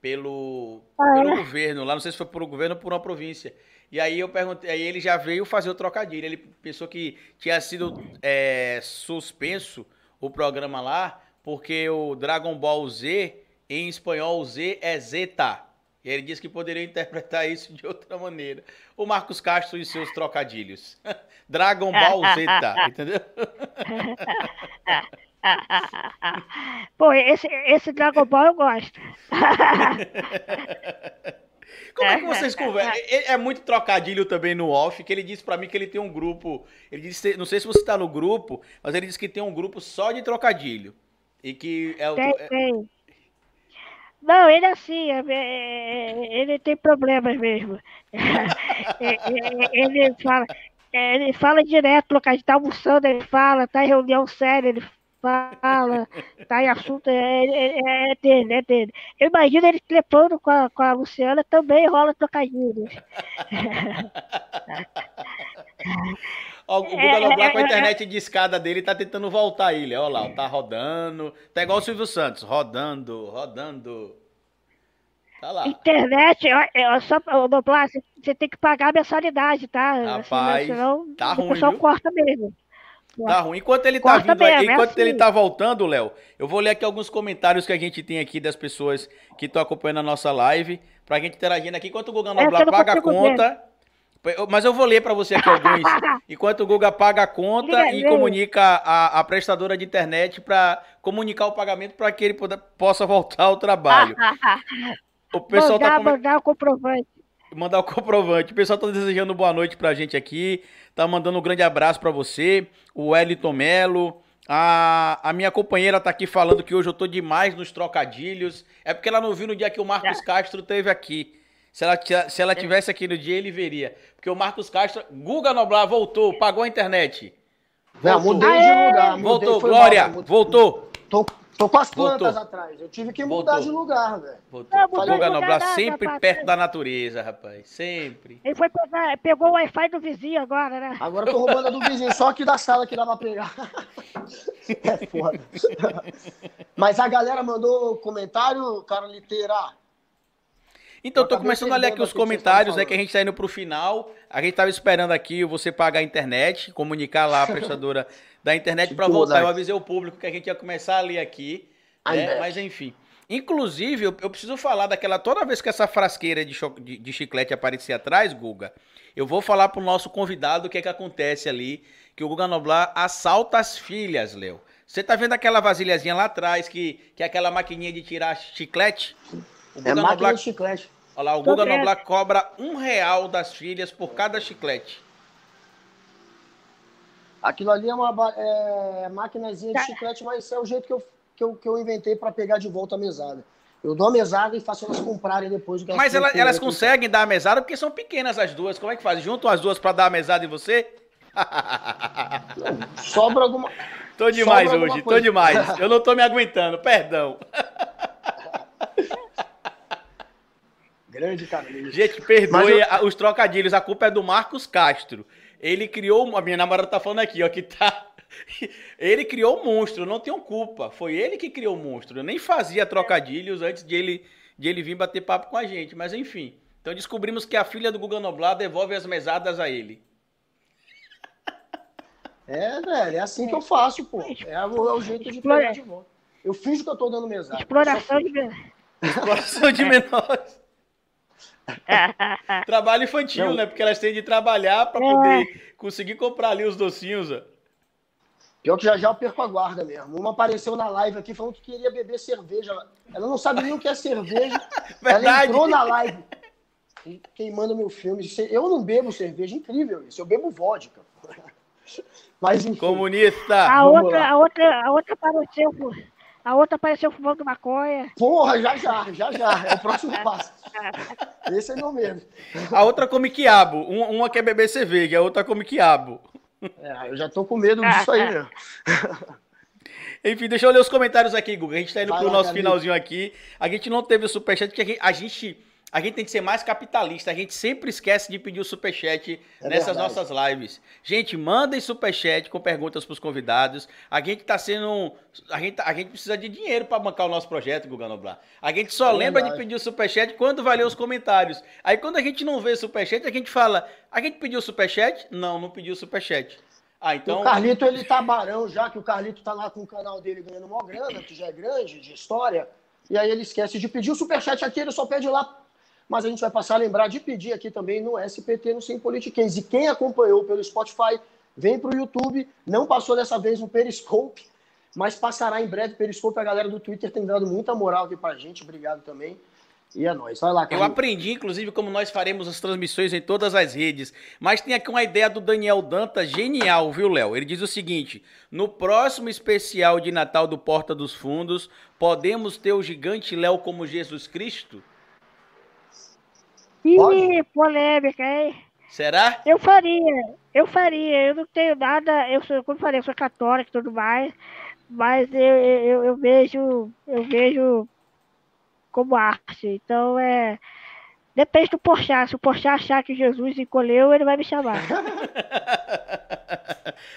pelo, ah, pelo é? governo. Lá não sei se foi por um governo ou por uma província. E aí eu perguntei, aí ele já veio fazer o trocadilho. Ele pensou que tinha sido é, suspenso o programa lá, porque o Dragon Ball Z, em espanhol, Z é Zeta. E ele disse que poderia interpretar isso de outra maneira. O Marcos Castro e seus trocadilhos. Dragon Ball Zeta, entendeu? Pô, esse, esse Dragon Ball eu gosto. Como é que vocês conversam? É, é muito trocadilho também no off, que ele disse para mim que ele tem um grupo. Ele disse, não sei se você tá no grupo, mas ele disse que tem um grupo só de trocadilho. E que é o. Tem, tem. Não, ele é assim, é, é, ele tem problemas mesmo. ele fala, ele fala direto, trocadilho, tá almoçando, ele fala, tá em reunião séria, ele fala, tá em assunto, é, é, é dele, é dele. Eu imagino ele trepando com a, com a Luciana, também rola trocadilhos. Ó, o Guga é, Noblar com a é, é, internet de escada dele tá tentando voltar ele. Olha lá, tá rodando. Tá igual o Silvio Santos, rodando, rodando. Tá lá. Internet, eu, só, Noblar, você tem que pagar a mensalidade, tá? Rapaz, assim, senão, tá ruim, O pessoal corta mesmo. Tá ruim. Enquanto ele tá vindo aí, enquanto assim. ele tá voltando, Léo, eu vou ler aqui alguns comentários que a gente tem aqui das pessoas que estão acompanhando a nossa live, pra gente interagindo aqui. Enquanto o Guga Noblar é, paga a conta. Ver. Mas eu vou ler para você aqui alguns. enquanto o Guga paga a conta e comunica a, a prestadora de internet para comunicar o pagamento para que ele poda, possa voltar ao trabalho. o pessoal tá mandar, tá mandar o comprovante. Mandar o comprovante. O pessoal tá desejando boa noite pra gente aqui tá mandando um grande abraço para você, o Wellington Melo. A, a minha companheira tá aqui falando que hoje eu tô demais nos trocadilhos. É porque ela não viu no dia que o Marcos é. Castro teve aqui. Se ela, se ela tivesse aqui no dia, ele veria. Porque o Marcos Castro. Guga Noblar voltou, pagou a internet. Voltou. mudei de lugar. Voltou, Glória, mal, voltou. Tô, Tô com as plantas Voltou. atrás. Eu tive que mudar Voltou. de lugar, velho. Voltou. É, Guga Noblar sempre rapaz. perto da natureza, rapaz. Sempre. Ele foi pegar, pegou o Wi-Fi do vizinho agora, né? Agora eu tô roubando a do vizinho, só aqui da sala que dá pra pegar. é foda. Mas a galera mandou comentário, cara, literar. Então, eu tô começando a ler aqui os comentários, né? Que a gente tá indo pro final. A gente tava esperando aqui você pagar a internet, comunicar lá a prestadora da internet para voltar. Eu avisei o público que a gente ia começar a ler aqui. Né? Mas enfim. Inclusive, eu, eu, preciso falar daquela. Toda vez que essa frasqueira de, de, de chiclete aparecer atrás, Guga, eu vou falar pro nosso convidado o que é que acontece ali. Que o Guga Noblar assalta as filhas, Léo. Você tá vendo aquela vasilhazinha lá atrás, que, que é aquela maquininha de tirar chiclete? O é Guga é máquina Noblar... de chiclete. Olha lá, o Guga Noblar cobra um real das filhas por cada chiclete. Aquilo ali é uma é, máquinazinha de tá. chiclete, mas é o jeito que eu, que eu, que eu inventei para pegar de volta a mesada. Eu dou a mesada e faço elas comprarem depois do que Mas elas, elas conseguem dar a mesada porque são pequenas as duas. Como é que faz? Juntam as duas para dar a mesada em você? Não, sobra alguma. Tô demais hoje, tô demais. Eu não tô me aguentando, perdão. Grande cara. Gente, perdoe eu... os trocadilhos, a culpa é do Marcos Castro. Ele criou, a minha namorada tá falando aqui, ó, que tá ele criou o monstro, não tenho culpa. Foi ele que criou o monstro. Eu nem fazia trocadilhos antes de ele, de ele vir bater papo com a gente. Mas enfim. Então descobrimos que a filha do Guga Noblar devolve as mesadas a ele. É, velho, é assim que eu faço, pô. É o, é o jeito de pegar de volta. Eu finjo que eu tô dando mesada. Exploração de Exploração de menores. Trabalho infantil, não. né? Porque elas têm de trabalhar para é. poder conseguir comprar ali os docinhos. Ó. Pior que já já eu perco a guarda mesmo. Uma apareceu na live aqui falando que queria beber cerveja. Ela não sabe nem o que é cerveja. Ela entrou na live queimando meu filme. Eu não bebo cerveja, incrível isso. Eu bebo vodka. Mas enfim. Comunista! A outra, a outra, a outra apareceu, a outra apareceu fumando maconha. Porra, já já, já já. É o próximo passo. Esse é meu medo. A outra come quiabo. Uma quer beber cerveja, a outra come quiabo. É, eu já tô com medo disso aí, né? Enfim, deixa eu ler os comentários aqui, Guga. A gente tá indo Vai pro lá, nosso finalzinho aqui. A gente não teve o superchat, porque a gente, a gente tem que ser mais capitalista. A gente sempre esquece de pedir o superchat é nessas verdade. nossas lives. Gente, mandem superchat com perguntas pros convidados. A gente tá sendo. A gente, a gente precisa de dinheiro para bancar o nosso projeto, Guga Noblar. A gente só é lembra verdade. de pedir o superchat quando vai ler os comentários. Aí quando a gente não vê superchat, a gente fala: a gente pediu superchat? Não, não pediu superchat. Ah, então... O Carlito, ele tá barão já, que o Carlito tá lá com o canal dele ganhando uma grana, que já é grande, de história, e aí ele esquece de pedir o superchat aqui, ele só pede lá. Mas a gente vai passar a lembrar de pedir aqui também no SPT, no Sem Politiquês. E quem acompanhou pelo Spotify, vem pro YouTube, não passou dessa vez no Periscope, mas passará em breve. Periscope, a galera do Twitter tem dado muita moral aqui pra gente, obrigado também. E é nóis. Vai lá, Eu aprendi, inclusive, como nós faremos as transmissões em todas as redes. Mas tem aqui uma ideia do Daniel Danta genial, viu, Léo? Ele diz o seguinte: no próximo especial de Natal do Porta dos Fundos, podemos ter o gigante Léo como Jesus Cristo? Ih, polêmica, hein? Será? Eu faria, eu faria. Eu não tenho nada, eu sou, como eu falei, eu sou católico e tudo mais, mas eu, eu, eu vejo, eu vejo como arte. Então é. Depende do Porchat. Se o Porchat achar que Jesus encolheu, ele vai me chamar.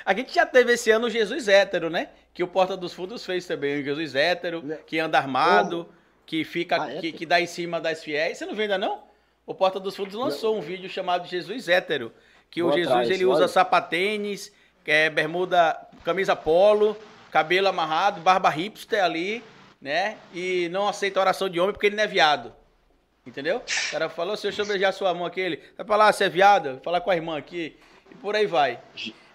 a gente já teve esse ano o Jesus hétero, né? Que o Porta dos Fundos fez também. O Jesus hétero, que anda armado, que fica, ah, que, que dá em cima das fiéis. Você não vê ainda não? O Porta dos Fundos lançou um vídeo chamado Jesus hétero. Que Vou o Jesus atrás, ele olha. usa sapatênis, é, bermuda, camisa polo, cabelo amarrado, barba hipster ali né? E não aceita oração de homem porque ele não é viado. Entendeu? O cara falou, se eu beijar sua mão aqui, ele vai falar, você é viado? Falar com a irmã aqui. E por aí vai.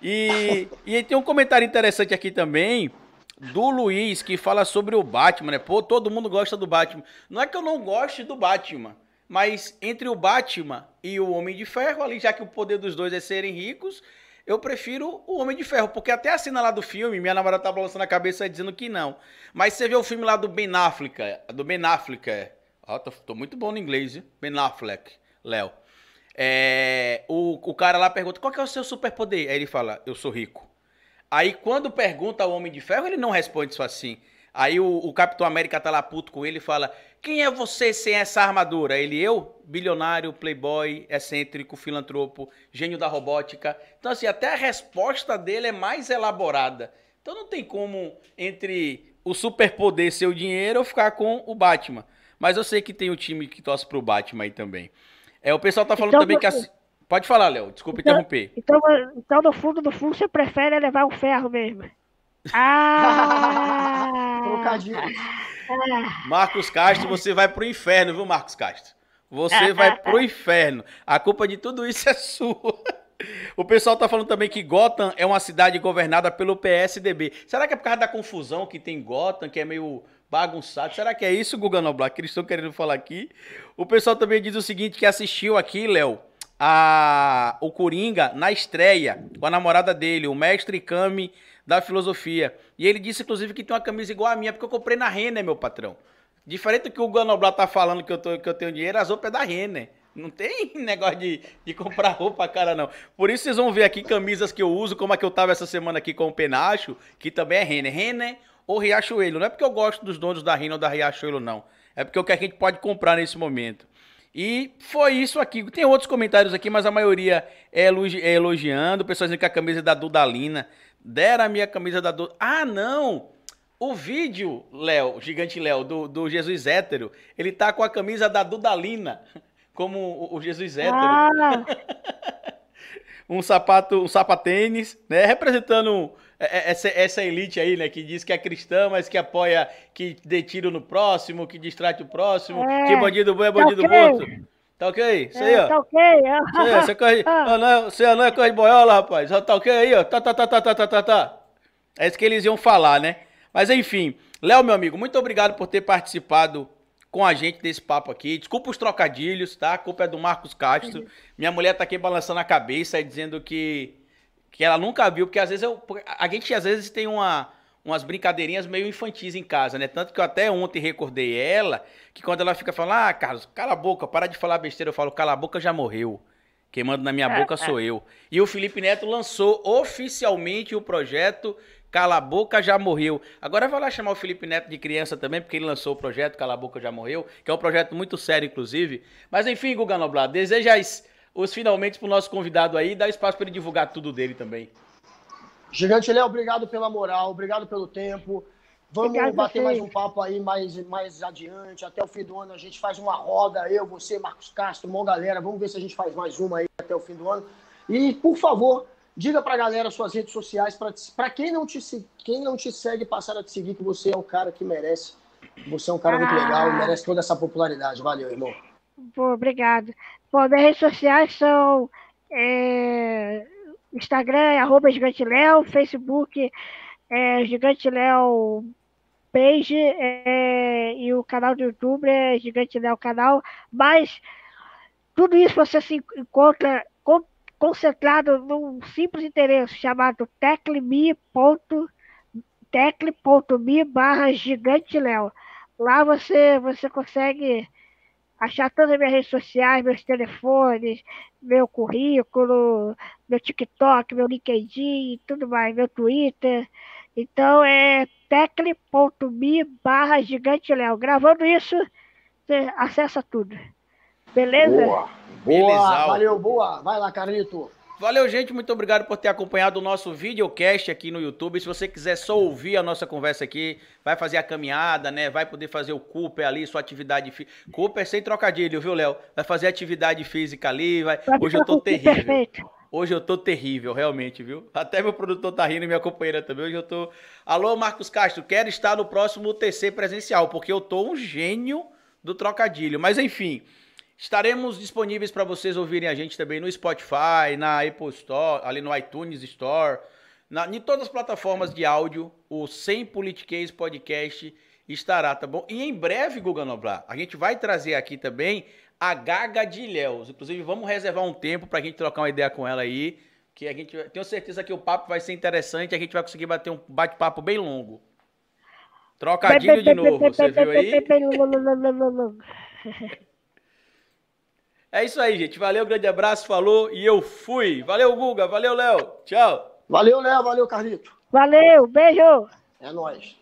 E, e tem um comentário interessante aqui também do Luiz que fala sobre o Batman, né? Pô, todo mundo gosta do Batman. Não é que eu não goste do Batman, mas entre o Batman e o Homem de Ferro, ali, já que o poder dos dois é serem ricos, eu prefiro o Homem de Ferro, porque até a cena lá do filme, minha namorada tá balançando a cabeça dizendo que não. Mas você vê o filme lá do Ben Affleck, do Ben Affleck, ó, tô, tô muito bom no inglês, viu? Ben Affleck, Léo. É, o, o cara lá pergunta, qual que é o seu superpoder? Aí ele fala, eu sou rico. Aí quando pergunta ao Homem de Ferro, ele não responde isso assim. Aí o, o Capitão América tá lá puto com ele e fala: Quem é você sem essa armadura? Ele, eu, bilionário, playboy, excêntrico, filantropo, gênio da robótica. Então, assim, até a resposta dele é mais elaborada. Então não tem como, entre o superpoder ser o dinheiro, ou ficar com o Batman. Mas eu sei que tem o time que torce pro Batman aí também. É, o pessoal tá falando então, também que. A... Pode falar, Léo, desculpa então, interromper. Então, então, no fundo, no fundo, você prefere levar o ferro mesmo. Ah! Trocadilho. Marcos Castro, você vai pro inferno, viu, Marcos Castro? Você vai pro inferno. A culpa de tudo isso é sua. O pessoal tá falando também que Gotham é uma cidade governada pelo PSDB. Será que é por causa da confusão que tem Gotham, que é meio bagunçado? Será que é isso, Guga Noblar, que eles estão querendo falar aqui? O pessoal também diz o seguinte, que assistiu aqui, Léo, a o Coringa na estreia com a namorada dele, o mestre Kami da filosofia. E ele disse, inclusive, que tem uma camisa igual a minha, porque eu comprei na Renner, meu patrão. Diferente do que o Ganoblat tá falando que eu, tô, que eu tenho dinheiro, as roupas é da Renner. Não tem negócio de, de comprar roupa cara, não. Por isso vocês vão ver aqui camisas que eu uso, como a que eu tava essa semana aqui com o Penacho, que também é Renner. Renner ou Riachuelo. Não é porque eu gosto dos donos da Renner ou da Riachuelo, não. É porque é o que a gente pode comprar nesse momento. E foi isso aqui. Tem outros comentários aqui, mas a maioria é, é elogiando. O pessoal dizendo que a camisa é da Dudalina. Deram a minha camisa da Dudalina. Ah, não! O vídeo, Léo, gigante Léo, do, do Jesus hétero, ele tá com a camisa da Dudalina, como o, o Jesus hétero. Ah. um sapato, um sapatênis, né? Representando é, é, essa, essa elite aí, né? Que diz que é cristã, mas que apoia, que dê tiro no próximo, que distrai o próximo, é, que bandido bom é bandido tá okay. Tá ok? Isso aí, ó. Tá ok. Isso aí, você, corre, ah, não, é, você não é corre de boiola, rapaz. Tá ok aí, ó. Tá, tá, tá, tá, tá, tá, tá, tá. É isso que eles iam falar, né? Mas enfim, Léo, meu amigo, muito obrigado por ter participado com a gente desse papo aqui. Desculpa os trocadilhos, tá? A culpa é do Marcos Castro. Minha mulher tá aqui balançando a cabeça e dizendo que, que ela nunca viu, porque às vezes eu, a gente às vezes tem uma, umas brincadeirinhas meio infantis em casa, né? Tanto que eu até ontem recordei ela, que quando ela fica falando, ah, Carlos, cala a boca, para de falar besteira, eu falo, cala a boca, já morreu. Quem manda na minha é, boca sou é. eu. E o Felipe Neto lançou oficialmente o projeto Cala a Boca Já Morreu. Agora vai lá chamar o Felipe Neto de criança também, porque ele lançou o projeto Cala a Boca Já Morreu, que é um projeto muito sério, inclusive. Mas enfim, Guga Noblar, deseja os finalmente pro nosso convidado aí, dá espaço para ele divulgar tudo dele também. Gigante Léo, obrigado pela moral, obrigado pelo tempo. Vamos obrigado bater mais um papo aí mais, mais adiante. Até o fim do ano a gente faz uma roda, eu, você, Marcos Castro, uma galera. Vamos ver se a gente faz mais uma aí até o fim do ano. E, por favor, Diga pra galera suas redes sociais, para quem, não te, quem não te segue, passar a te seguir, que você é um cara que merece. Você é um cara ah. muito legal, merece toda essa popularidade. Valeu, irmão. Pô, obrigado. Bom, minhas redes sociais são é, Instagram é arroba Gigante Léo, Facebook é Gigante Léo Page é, e o canal do YouTube é Gigante Léo Canal, mas tudo isso você se encontra concentrado num simples interesse chamado tecle.me barra. Lá você, você consegue achar todas as minhas redes sociais, meus telefones, meu currículo, meu TikTok, meu LinkedIn, tudo mais, meu Twitter. Então é tecle.me barra gigante Léo. Gravando isso, você acessa tudo. Beleza? Boa. Boa, valeu, boa. Vai lá, Carlito. Valeu, gente. Muito obrigado por ter acompanhado o nosso videocast aqui no YouTube. Se você quiser só ouvir a nossa conversa aqui, vai fazer a caminhada, né? Vai poder fazer o Cooper ali, sua atividade física. Cooper sem trocadilho, viu, Léo? Vai fazer atividade física ali. Vai... Hoje eu tô terrível. Perfeito. Hoje eu tô terrível, realmente, viu? Até meu produtor tá rindo e minha companheira também. Hoje eu tô. Alô, Marcos Castro, quero estar no próximo TC presencial, porque eu tô um gênio do trocadilho. Mas enfim. Estaremos disponíveis para vocês ouvirem a gente também no Spotify, na Apple Store, ali no iTunes Store, na, em todas as plataformas de áudio, o Sem Politiquês Podcast estará, tá bom? E em breve, Guga Noblar, a gente vai trazer aqui também a Gaga de Ilhéus. Inclusive, vamos reservar um tempo para a gente trocar uma ideia com ela aí, que a gente tenho certeza que o papo vai ser interessante, a gente vai conseguir bater um bate-papo bem longo. Trocadilho de novo, você viu aí? É isso aí, gente. Valeu, grande abraço, falou e eu fui. Valeu, Guga. Valeu, Léo. Tchau. Valeu, Léo. Valeu, Carlito. Valeu, beijo. É nóis.